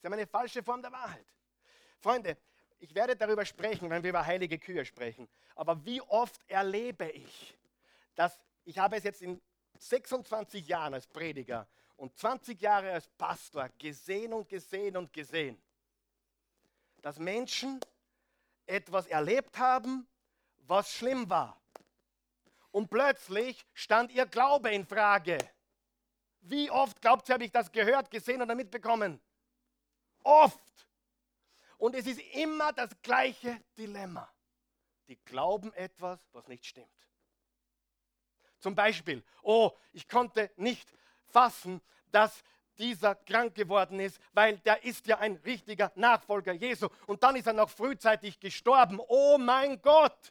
Sie haben eine falsche Form der Wahrheit. Freunde, ich werde darüber sprechen, wenn wir über heilige Kühe sprechen. Aber wie oft erlebe ich, dass ich habe es jetzt in 26 Jahren als Prediger und 20 Jahre als Pastor gesehen und gesehen und gesehen, dass Menschen etwas erlebt haben, was schlimm war. Und plötzlich stand ihr Glaube in Frage. Wie oft, glaubt ihr, habe ich das gehört, gesehen oder mitbekommen? Oft. Und es ist immer das gleiche Dilemma. Die glauben etwas, was nicht stimmt. Zum Beispiel, oh, ich konnte nicht fassen, dass dieser krank geworden ist, weil der ist ja ein richtiger Nachfolger Jesu. Und dann ist er noch frühzeitig gestorben. Oh mein Gott!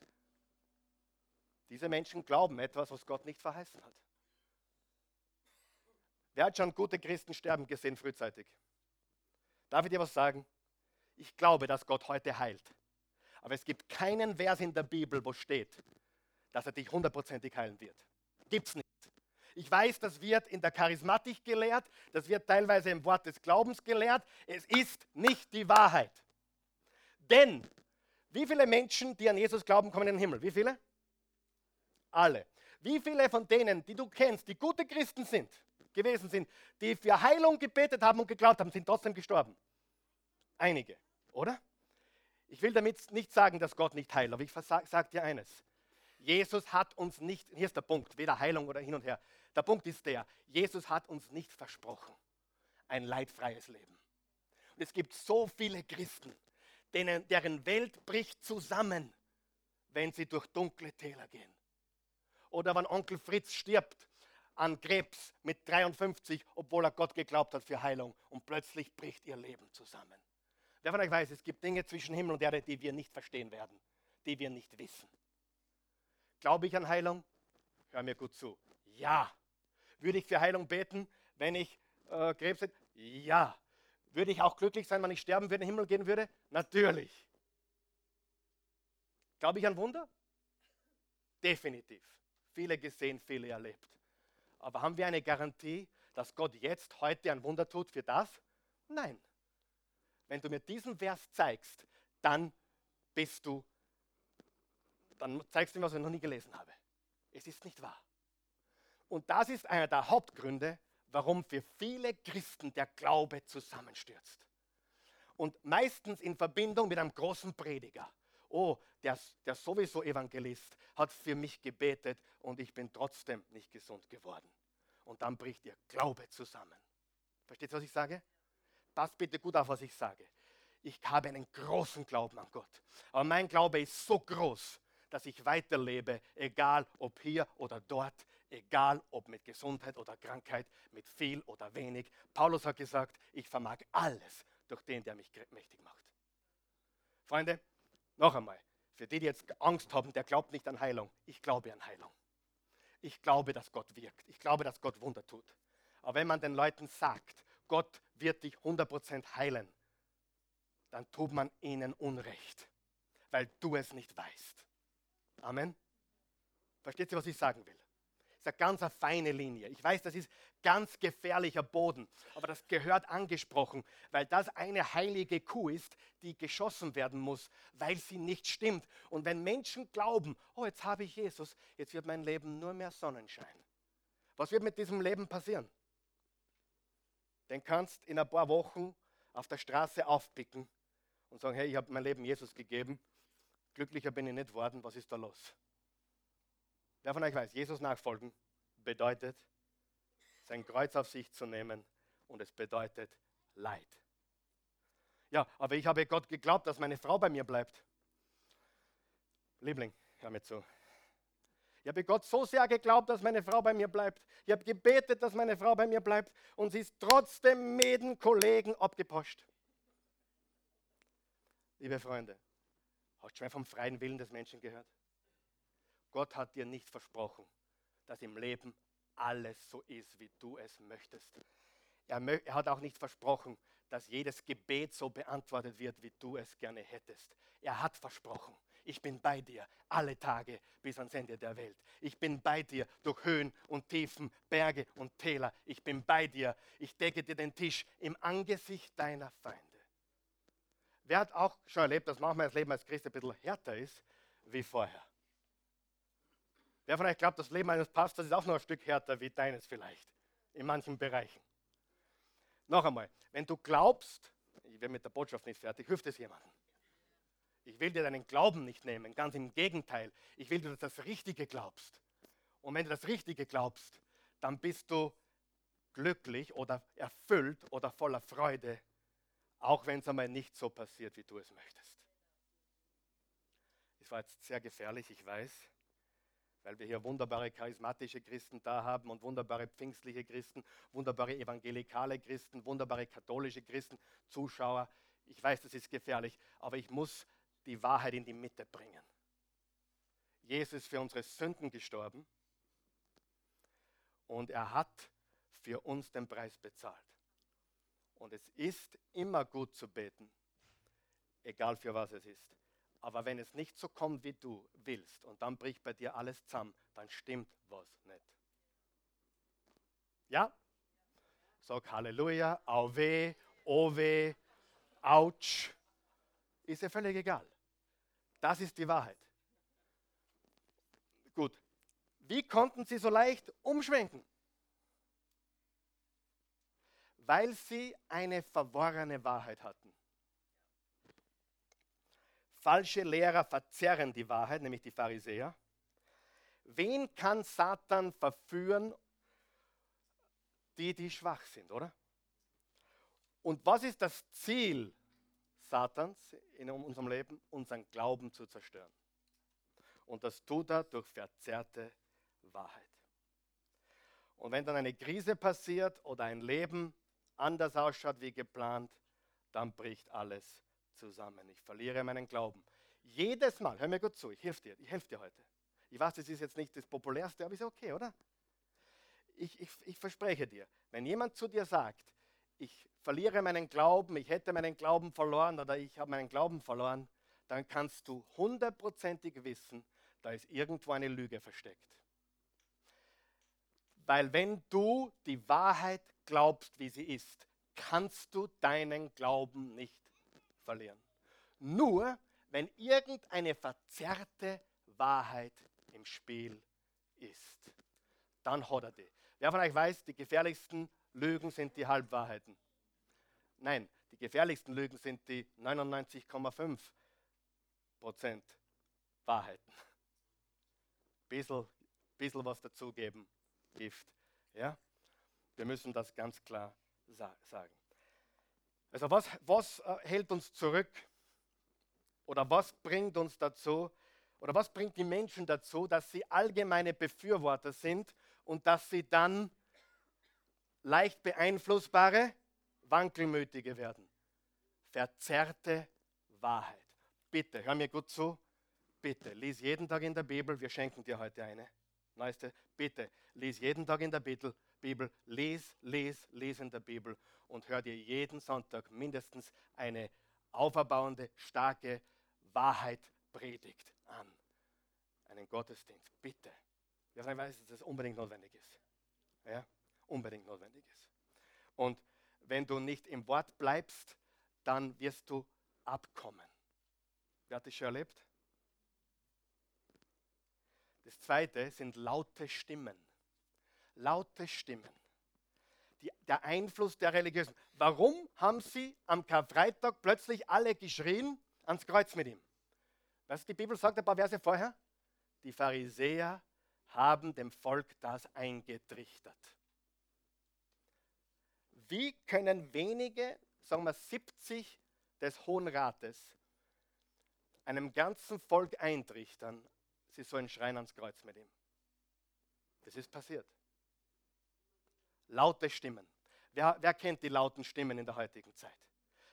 Diese Menschen glauben etwas, was Gott nicht verheißen hat. Wer hat schon gute Christen sterben gesehen frühzeitig? Darf ich dir was sagen? Ich glaube, dass Gott heute heilt. Aber es gibt keinen Vers in der Bibel, wo steht, dass er dich hundertprozentig heilen wird. Gibt es nicht. Ich weiß, das wird in der Charismatik gelehrt, das wird teilweise im Wort des Glaubens gelehrt. Es ist nicht die Wahrheit. Denn wie viele Menschen, die an Jesus glauben, kommen in den Himmel? Wie viele? Alle. Wie viele von denen, die du kennst, die gute Christen sind, gewesen sind, die für Heilung gebetet haben und geglaubt haben, sind trotzdem gestorben? Einige, oder? Ich will damit nicht sagen, dass Gott nicht heilt, aber ich sage dir eines. Jesus hat uns nicht, hier ist der Punkt, weder Heilung oder hin und her. Der Punkt ist der, Jesus hat uns nicht versprochen, ein leidfreies Leben. Und es gibt so viele Christen, denen, deren Welt bricht zusammen, wenn sie durch dunkle Täler gehen. Oder wenn Onkel Fritz stirbt an Krebs mit 53, obwohl er Gott geglaubt hat für Heilung und plötzlich bricht ihr Leben zusammen. Wer von euch weiß, es gibt Dinge zwischen Himmel und Erde, die wir nicht verstehen werden, die wir nicht wissen. Glaube ich an Heilung? Hör mir gut zu. Ja. Würde ich für Heilung beten, wenn ich äh, Krebs hätte? Ja. Würde ich auch glücklich sein, wenn ich sterben würde, in den Himmel gehen würde? Natürlich. Glaube ich an Wunder? Definitiv. Viele gesehen, viele erlebt. Aber haben wir eine Garantie, dass Gott jetzt, heute ein Wunder tut für das? Nein. Wenn du mir diesen Vers zeigst, dann bist du dann zeigst du mir, was ich noch nie gelesen habe. Es ist nicht wahr. Und das ist einer der Hauptgründe, warum für viele Christen der Glaube zusammenstürzt. Und meistens in Verbindung mit einem großen Prediger. Oh, der, der sowieso Evangelist hat für mich gebetet und ich bin trotzdem nicht gesund geworden. Und dann bricht ihr Glaube zusammen. Versteht ihr, was ich sage? Passt bitte gut auf, was ich sage. Ich habe einen großen Glauben an Gott. Aber mein Glaube ist so groß, dass ich weiterlebe, egal ob hier oder dort, egal ob mit Gesundheit oder Krankheit, mit viel oder wenig. Paulus hat gesagt, ich vermag alles durch den, der mich mächtig macht. Freunde, noch einmal, für die, die jetzt Angst haben, der glaubt nicht an Heilung. Ich glaube an Heilung. Ich glaube, dass Gott wirkt. Ich glaube, dass Gott Wunder tut. Aber wenn man den Leuten sagt, Gott wird dich 100% heilen, dann tut man ihnen Unrecht, weil du es nicht weißt. Amen. Versteht ihr, was ich sagen will? Ist eine ganz eine feine Linie. Ich weiß, das ist ganz gefährlicher Boden, aber das gehört angesprochen, weil das eine heilige Kuh ist, die geschossen werden muss, weil sie nicht stimmt. Und wenn Menschen glauben, oh, jetzt habe ich Jesus, jetzt wird mein Leben nur mehr Sonnenschein. Was wird mit diesem Leben passieren? Den kannst in ein paar Wochen auf der Straße aufpicken und sagen, hey, ich habe mein Leben Jesus gegeben, glücklicher bin ich nicht worden, was ist da los? Wer von euch weiß, Jesus nachfolgen bedeutet, sein Kreuz auf sich zu nehmen und es bedeutet Leid. Ja, aber ich habe Gott geglaubt, dass meine Frau bei mir bleibt. Liebling, hör mir zu. Ich habe Gott so sehr geglaubt, dass meine Frau bei mir bleibt. Ich habe gebetet, dass meine Frau bei mir bleibt und sie ist trotzdem mit den Kollegen abgeposcht. Liebe Freunde, hast du schon mal vom freien Willen des Menschen gehört? Gott hat dir nicht versprochen, dass im Leben alles so ist, wie du es möchtest. Er, er, hat auch nicht versprochen, dass jedes Gebet so beantwortet wird, wie du es gerne hättest. Er hat versprochen, ich bin bei dir alle Tage bis ans Ende der Welt. Ich bin bei dir durch Höhen und Tiefen, Berge und Täler. Ich bin bei dir. Ich decke dir den Tisch im Angesicht deiner Feinde. Wer hat auch schon erlebt, dass manchmal das Leben als Christ ein bisschen härter ist wie vorher? Wer von euch glaubt, das Leben eines Pastors ist auch noch ein Stück härter wie deines vielleicht, in manchen Bereichen? Noch einmal, wenn du glaubst, ich werde mit der Botschaft nicht fertig, hilft es jemandem. Ich will dir deinen Glauben nicht nehmen, ganz im Gegenteil. Ich will, dass du das Richtige glaubst. Und wenn du das Richtige glaubst, dann bist du glücklich oder erfüllt oder voller Freude, auch wenn es einmal nicht so passiert, wie du es möchtest. Es war jetzt sehr gefährlich, ich weiß weil wir hier wunderbare charismatische Christen da haben und wunderbare pfingstliche Christen, wunderbare evangelikale Christen, wunderbare katholische Christen, Zuschauer. Ich weiß, das ist gefährlich, aber ich muss die Wahrheit in die Mitte bringen. Jesus ist für unsere Sünden gestorben und er hat für uns den Preis bezahlt. Und es ist immer gut zu beten, egal für was es ist. Aber wenn es nicht so kommt, wie du willst, und dann bricht bei dir alles zusammen, dann stimmt was nicht. Ja? Sag Halleluja, Auwe, Owe, Autsch. Ist ja völlig egal. Das ist die Wahrheit. Gut. Wie konnten sie so leicht umschwenken? Weil sie eine verworrene Wahrheit hatten. Falsche Lehrer verzerren die Wahrheit, nämlich die Pharisäer. Wen kann Satan verführen, die, die schwach sind, oder? Und was ist das Ziel Satans in unserem Leben? Unseren Glauben zu zerstören. Und das tut er durch verzerrte Wahrheit. Und wenn dann eine Krise passiert oder ein Leben anders ausschaut wie geplant, dann bricht alles zusammen. Ich verliere meinen Glauben. Jedes Mal, hör mir gut zu, ich helfe dir, ich helfe dir heute. Ich weiß, das ist jetzt nicht das Populärste, aber ist okay, oder? Ich, ich, ich verspreche dir, wenn jemand zu dir sagt, ich verliere meinen Glauben, ich hätte meinen Glauben verloren oder ich habe meinen Glauben verloren, dann kannst du hundertprozentig wissen, da ist irgendwo eine Lüge versteckt. Weil wenn du die Wahrheit glaubst, wie sie ist, kannst du deinen Glauben nicht verlieren. Nur wenn irgendeine verzerrte Wahrheit im Spiel ist. Dann hat er die. Wer von euch weiß, die gefährlichsten Lügen sind die Halbwahrheiten. Nein, die gefährlichsten Lügen sind die 99,5 Prozent Wahrheiten. Bisschen, bisschen was dazugeben hilft. Ja? Wir müssen das ganz klar sagen. Also was, was äh, hält uns zurück? Oder was bringt uns dazu? Oder was bringt die Menschen dazu, dass sie allgemeine Befürworter sind und dass sie dann leicht beeinflussbare, wankelmütige werden? Verzerrte Wahrheit. Bitte, hör mir gut zu. Bitte, lies jeden Tag in der Bibel. Wir schenken dir heute eine. Neueste. Bitte, lies jeden Tag in der Bibel. Bibel, lies, lies, lies in der Bibel und hör dir jeden Sonntag mindestens eine auferbauende, starke Wahrheit predigt an. Einen Gottesdienst, bitte. Ja, ich weiß, dass das unbedingt notwendig ist. Ja, unbedingt notwendig ist. Und wenn du nicht im Wort bleibst, dann wirst du abkommen. Wer hat das schon erlebt? Das zweite sind laute Stimmen. Laute Stimmen. Die, der Einfluss der Religiösen. Warum haben sie am Karfreitag plötzlich alle geschrien ans Kreuz mit ihm? Was die Bibel sagt, ein paar Verse vorher. Die Pharisäer haben dem Volk das eingetrichtert. Wie können wenige, sagen wir 70 des Hohen Rates, einem ganzen Volk eintrichtern, sie sollen schreien ans Kreuz mit ihm? Das ist passiert. Laute Stimmen. Wer, wer kennt die lauten Stimmen in der heutigen Zeit?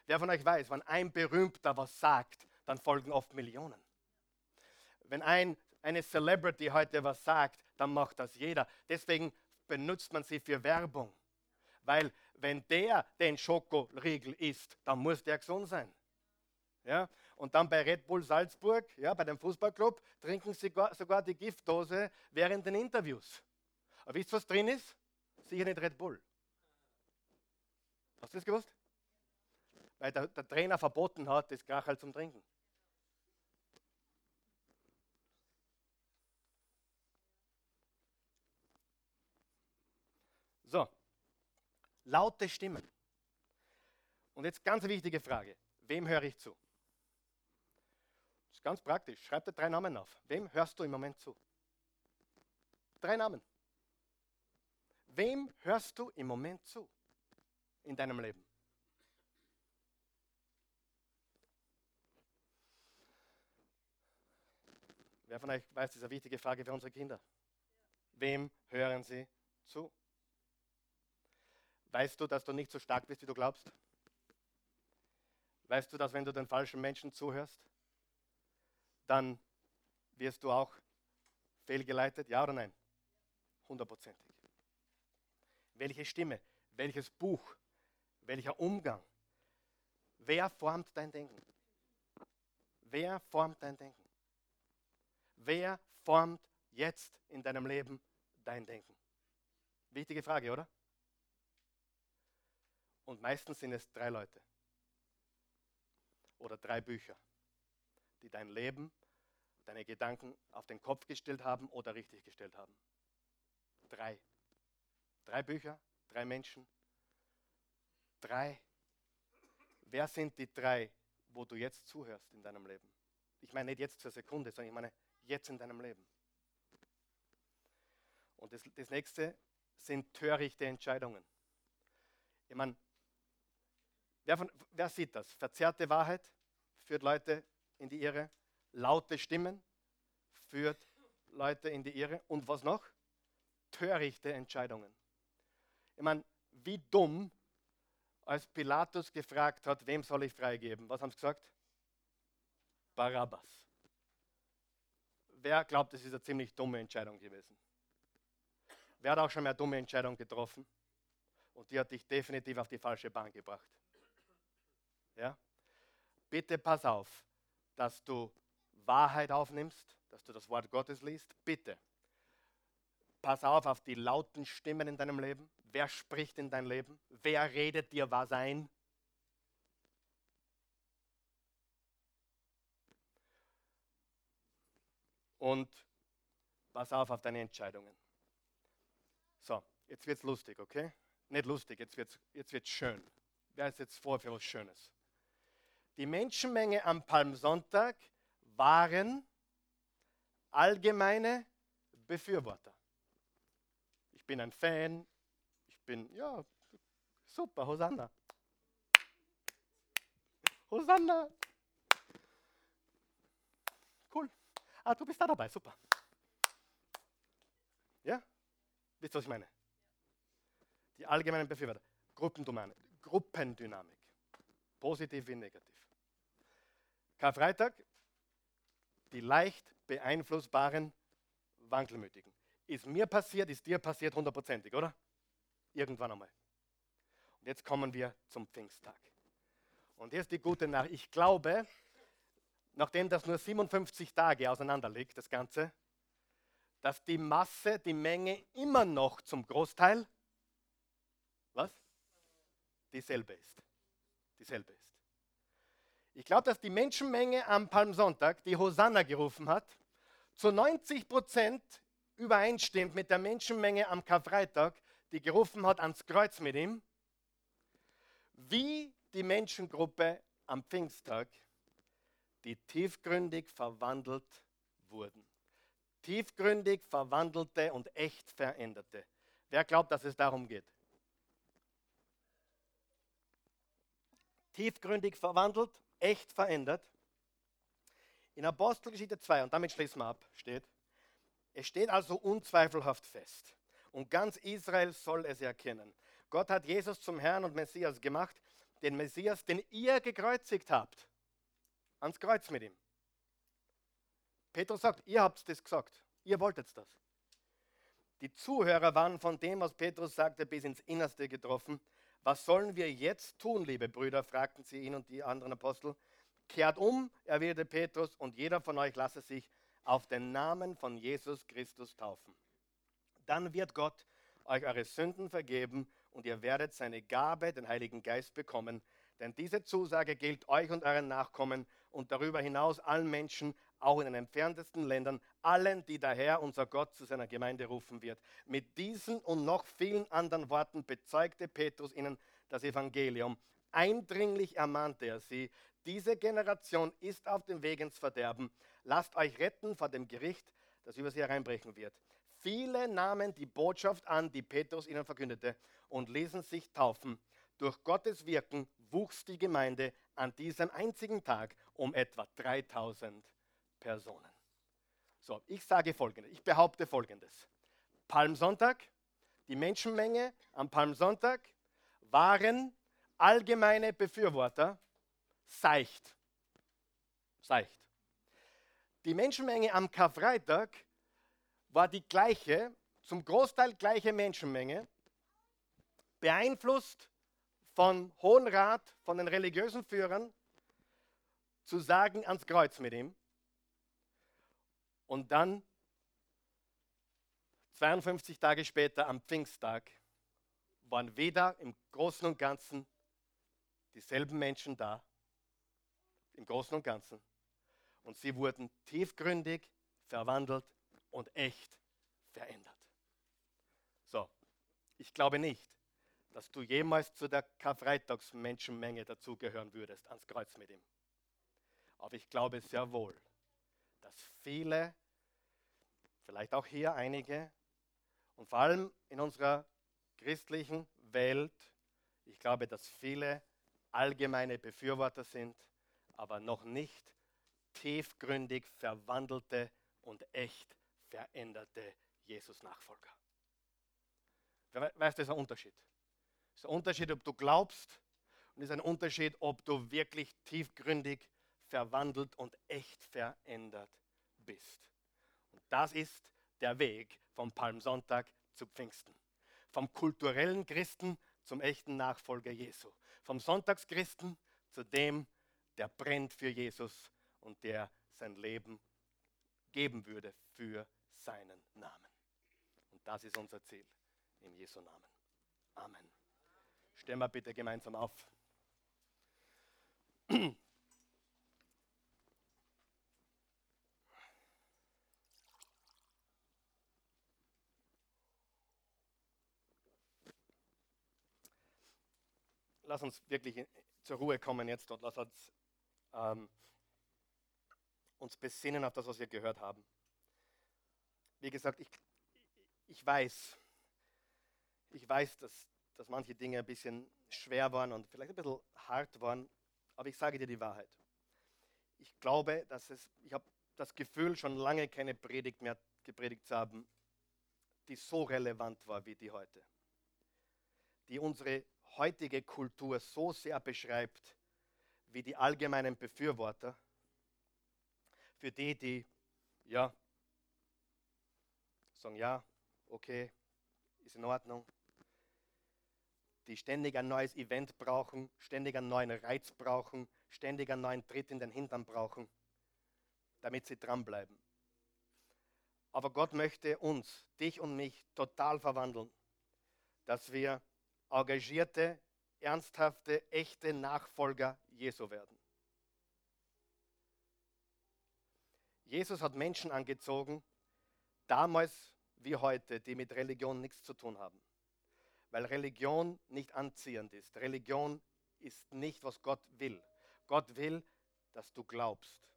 Wer von euch weiß, wenn ein Berühmter was sagt, dann folgen oft Millionen. Wenn ein, eine Celebrity heute was sagt, dann macht das jeder. Deswegen benutzt man sie für Werbung. Weil wenn der den Schokoriegel isst, dann muss der gesund sein. Ja? Und dann bei Red Bull Salzburg, ja, bei dem Fußballclub, trinken sie sogar die Giftdose während den Interviews. Aber wisst ihr, was drin ist? Sicher nicht Red Bull. Hast du das gewusst? Weil der, der Trainer verboten hat, das Krachel zum Trinken. So, laute Stimmen. Und jetzt ganz wichtige Frage. Wem höre ich zu? Das ist ganz praktisch. Schreib dir drei Namen auf. Wem hörst du im Moment zu? Drei Namen. Wem hörst du im Moment zu in deinem Leben? Wer von euch weiß, das ist eine wichtige Frage für unsere Kinder. Wem hören sie zu? Weißt du, dass du nicht so stark bist, wie du glaubst? Weißt du, dass wenn du den falschen Menschen zuhörst, dann wirst du auch fehlgeleitet? Ja oder nein? Hundertprozentig. Welche Stimme, welches Buch, welcher Umgang, wer formt dein Denken? Wer formt dein Denken? Wer formt jetzt in deinem Leben dein Denken? Wichtige Frage, oder? Und meistens sind es drei Leute oder drei Bücher, die dein Leben, deine Gedanken auf den Kopf gestellt haben oder richtig gestellt haben. Drei. Drei Bücher, drei Menschen, drei. Wer sind die drei, wo du jetzt zuhörst in deinem Leben? Ich meine nicht jetzt zur Sekunde, sondern ich meine jetzt in deinem Leben. Und das, das nächste sind törichte Entscheidungen. Ich meine, Wer, von, wer sieht das? Verzerrte Wahrheit führt Leute in die Irre. Laute Stimmen führt Leute in die Irre. Und was noch? Törichte Entscheidungen. Ich meine, wie dumm, als Pilatus gefragt hat, wem soll ich freigeben? Was haben sie gesagt? Barabbas. Wer glaubt, das ist eine ziemlich dumme Entscheidung gewesen? Wer hat auch schon mehr dumme Entscheidungen getroffen? Und die hat dich definitiv auf die falsche Bahn gebracht. Ja? Bitte pass auf, dass du Wahrheit aufnimmst, dass du das Wort Gottes liest. Bitte. Pass auf auf die lauten Stimmen in deinem Leben. Wer spricht in dein Leben? Wer redet dir was ein? Und pass auf auf deine Entscheidungen. So, jetzt wird es lustig, okay? Nicht lustig, jetzt wird es jetzt wird's schön. Wer ist jetzt vor für was Schönes? Die Menschenmenge am Palmsonntag waren allgemeine Befürworter. Ich bin ein Fan, bin, ja, super, Hosanna. Hosanna. Cool. Ah, du bist da dabei, super. Ja? Wisst ihr, was ich meine? Die allgemeinen Befürworter. Gruppendynamik. Gruppendynamik. Positiv wie negativ. Karfreitag, die leicht beeinflussbaren Wankelmütigen. Ist mir passiert, ist dir passiert hundertprozentig, oder? Irgendwann einmal. Und jetzt kommen wir zum Pfingsttag. Und hier ist die gute Nachricht. Ich glaube, nachdem das nur 57 Tage auseinander liegt, das Ganze, dass die Masse, die Menge immer noch zum Großteil was? Dieselbe ist. Dieselbe ist. Ich glaube, dass die Menschenmenge am Palmsonntag, die Hosanna gerufen hat, zu 90 Prozent übereinstimmt mit der Menschenmenge am Karfreitag, die gerufen hat ans Kreuz mit ihm, wie die Menschengruppe am Pfingsttag, die tiefgründig verwandelt wurden. Tiefgründig verwandelte und echt veränderte. Wer glaubt, dass es darum geht? Tiefgründig verwandelt, echt verändert. In Apostelgeschichte 2, und damit schließen wir ab, steht, es steht also unzweifelhaft fest. Und ganz Israel soll es erkennen. Gott hat Jesus zum Herrn und Messias gemacht, den Messias, den ihr gekreuzigt habt. Ans Kreuz mit ihm. Petrus sagt, ihr habt das gesagt. Ihr wolltet das. Die Zuhörer waren von dem, was Petrus sagte, bis ins Innerste getroffen. Was sollen wir jetzt tun, liebe Brüder? fragten sie ihn und die anderen Apostel. Kehrt um, erwiderte Petrus, und jeder von euch lasse sich auf den Namen von Jesus Christus taufen. Dann wird Gott euch eure Sünden vergeben und ihr werdet seine Gabe, den Heiligen Geist, bekommen. Denn diese Zusage gilt euch und euren Nachkommen und darüber hinaus allen Menschen, auch in den entferntesten Ländern, allen, die daher unser Gott zu seiner Gemeinde rufen wird. Mit diesen und noch vielen anderen Worten bezeugte Petrus ihnen das Evangelium. Eindringlich ermahnte er sie, diese Generation ist auf dem Weg ins Verderben. Lasst euch retten vor dem Gericht, das über sie hereinbrechen wird. Viele nahmen die Botschaft an, die Petrus ihnen verkündete, und ließen sich taufen. Durch Gottes Wirken wuchs die Gemeinde an diesem einzigen Tag um etwa 3000 Personen. So, ich sage folgendes, ich behaupte folgendes. Palmsonntag, die Menschenmenge am Palmsonntag waren allgemeine Befürworter seicht. Seicht. Die Menschenmenge am Karfreitag war die gleiche, zum Großteil gleiche Menschenmenge, beeinflusst vom Hohen Rat, von den religiösen Führern, zu sagen, ans Kreuz mit ihm. Und dann, 52 Tage später, am Pfingsttag, waren wieder im Großen und Ganzen dieselben Menschen da, im Großen und Ganzen. Und sie wurden tiefgründig verwandelt und echt verändert. So, ich glaube nicht, dass du jemals zu der Karfreitagsmenschenmenge dazugehören würdest, ans Kreuz mit ihm. Aber ich glaube sehr wohl, dass viele, vielleicht auch hier einige, und vor allem in unserer christlichen Welt, ich glaube, dass viele allgemeine Befürworter sind, aber noch nicht tiefgründig verwandelte und echt veränderte Jesus-Nachfolger. Weißt du, das ist ein Unterschied. Es ist ein Unterschied, ob du glaubst und es ist ein Unterschied, ob du wirklich tiefgründig verwandelt und echt verändert bist. Und das ist der Weg vom Palmsonntag zu Pfingsten. Vom kulturellen Christen zum echten Nachfolger Jesu. Vom Sonntagschristen zu dem, der brennt für Jesus und der sein Leben geben würde für seinen Namen. Und das ist unser Ziel in Jesu Namen. Amen. Stehen wir bitte gemeinsam auf. Lass uns wirklich zur Ruhe kommen jetzt und lass uns ähm, uns besinnen auf das, was wir gehört haben. Wie gesagt, ich, ich weiß, ich weiß, dass, dass manche Dinge ein bisschen schwer waren und vielleicht ein bisschen hart waren, aber ich sage dir die Wahrheit. Ich glaube, dass es, ich habe das Gefühl, schon lange keine Predigt mehr gepredigt zu haben, die so relevant war wie die heute. Die unsere heutige Kultur so sehr beschreibt, wie die allgemeinen Befürworter, für die, die ja sagen, ja, okay, ist in Ordnung, die ständig ein neues Event brauchen, ständig einen neuen Reiz brauchen, ständig einen neuen Tritt in den Hintern brauchen, damit sie dranbleiben. Aber Gott möchte uns, dich und mich, total verwandeln, dass wir engagierte, ernsthafte, echte Nachfolger Jesu werden. Jesus hat Menschen angezogen, damals wie heute, die mit Religion nichts zu tun haben. Weil Religion nicht anziehend ist. Religion ist nicht, was Gott will. Gott will, dass du glaubst.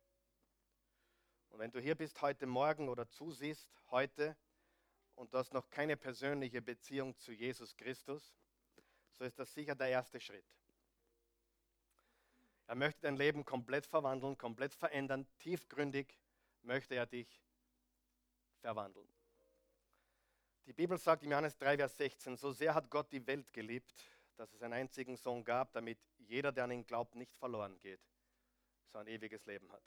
Und wenn du hier bist heute Morgen oder zusiehst heute und du hast noch keine persönliche Beziehung zu Jesus Christus, so ist das sicher der erste Schritt. Er möchte dein Leben komplett verwandeln, komplett verändern, tiefgründig möchte er dich verwandeln. Die Bibel sagt im Johannes 3, Vers 16, so sehr hat Gott die Welt geliebt, dass es einen einzigen Sohn gab, damit jeder, der an ihn glaubt, nicht verloren geht, sondern ewiges Leben hat.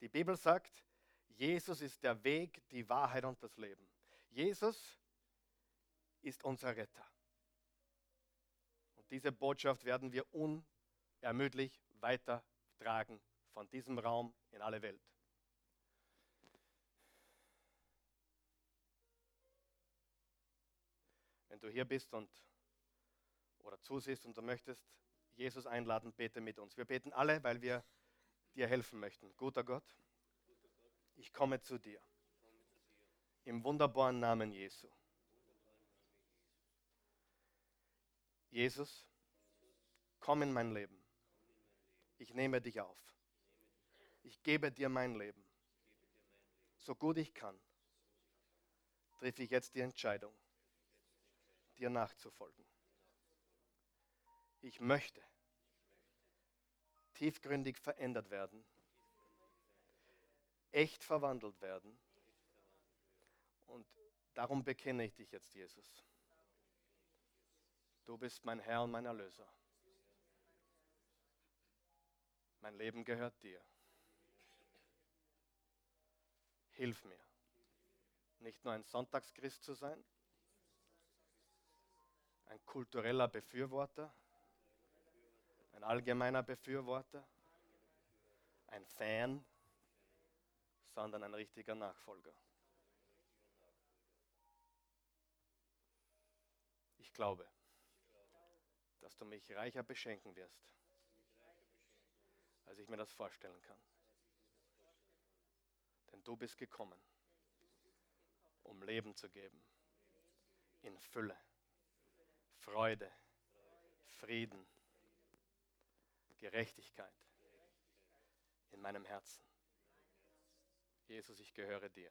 Die Bibel sagt, Jesus ist der Weg, die Wahrheit und das Leben. Jesus ist unser Retter. Und diese Botschaft werden wir unermüdlich weitertragen von diesem Raum in alle Welt. Wenn du hier bist und oder zusiehst und du möchtest Jesus einladen, bete mit uns. Wir beten alle, weil wir dir helfen möchten. Guter Gott, ich komme zu dir. Im wunderbaren Namen Jesu. Jesus, komm in mein Leben. Ich nehme dich auf. Ich gebe dir mein Leben. So gut ich kann, treffe ich jetzt die Entscheidung dir nachzufolgen. Ich möchte tiefgründig verändert werden, echt verwandelt werden. Und darum bekenne ich dich jetzt, Jesus. Du bist mein Herr und mein Erlöser. Mein Leben gehört dir. Hilf mir, nicht nur ein Sonntagschrist zu sein, ein kultureller Befürworter, ein allgemeiner Befürworter, ein Fan, sondern ein richtiger Nachfolger. Ich glaube, dass du mich reicher beschenken wirst, als ich mir das vorstellen kann. Denn du bist gekommen, um Leben zu geben, in Fülle. Freude, Frieden, Gerechtigkeit in meinem Herzen. Jesus, ich gehöre dir.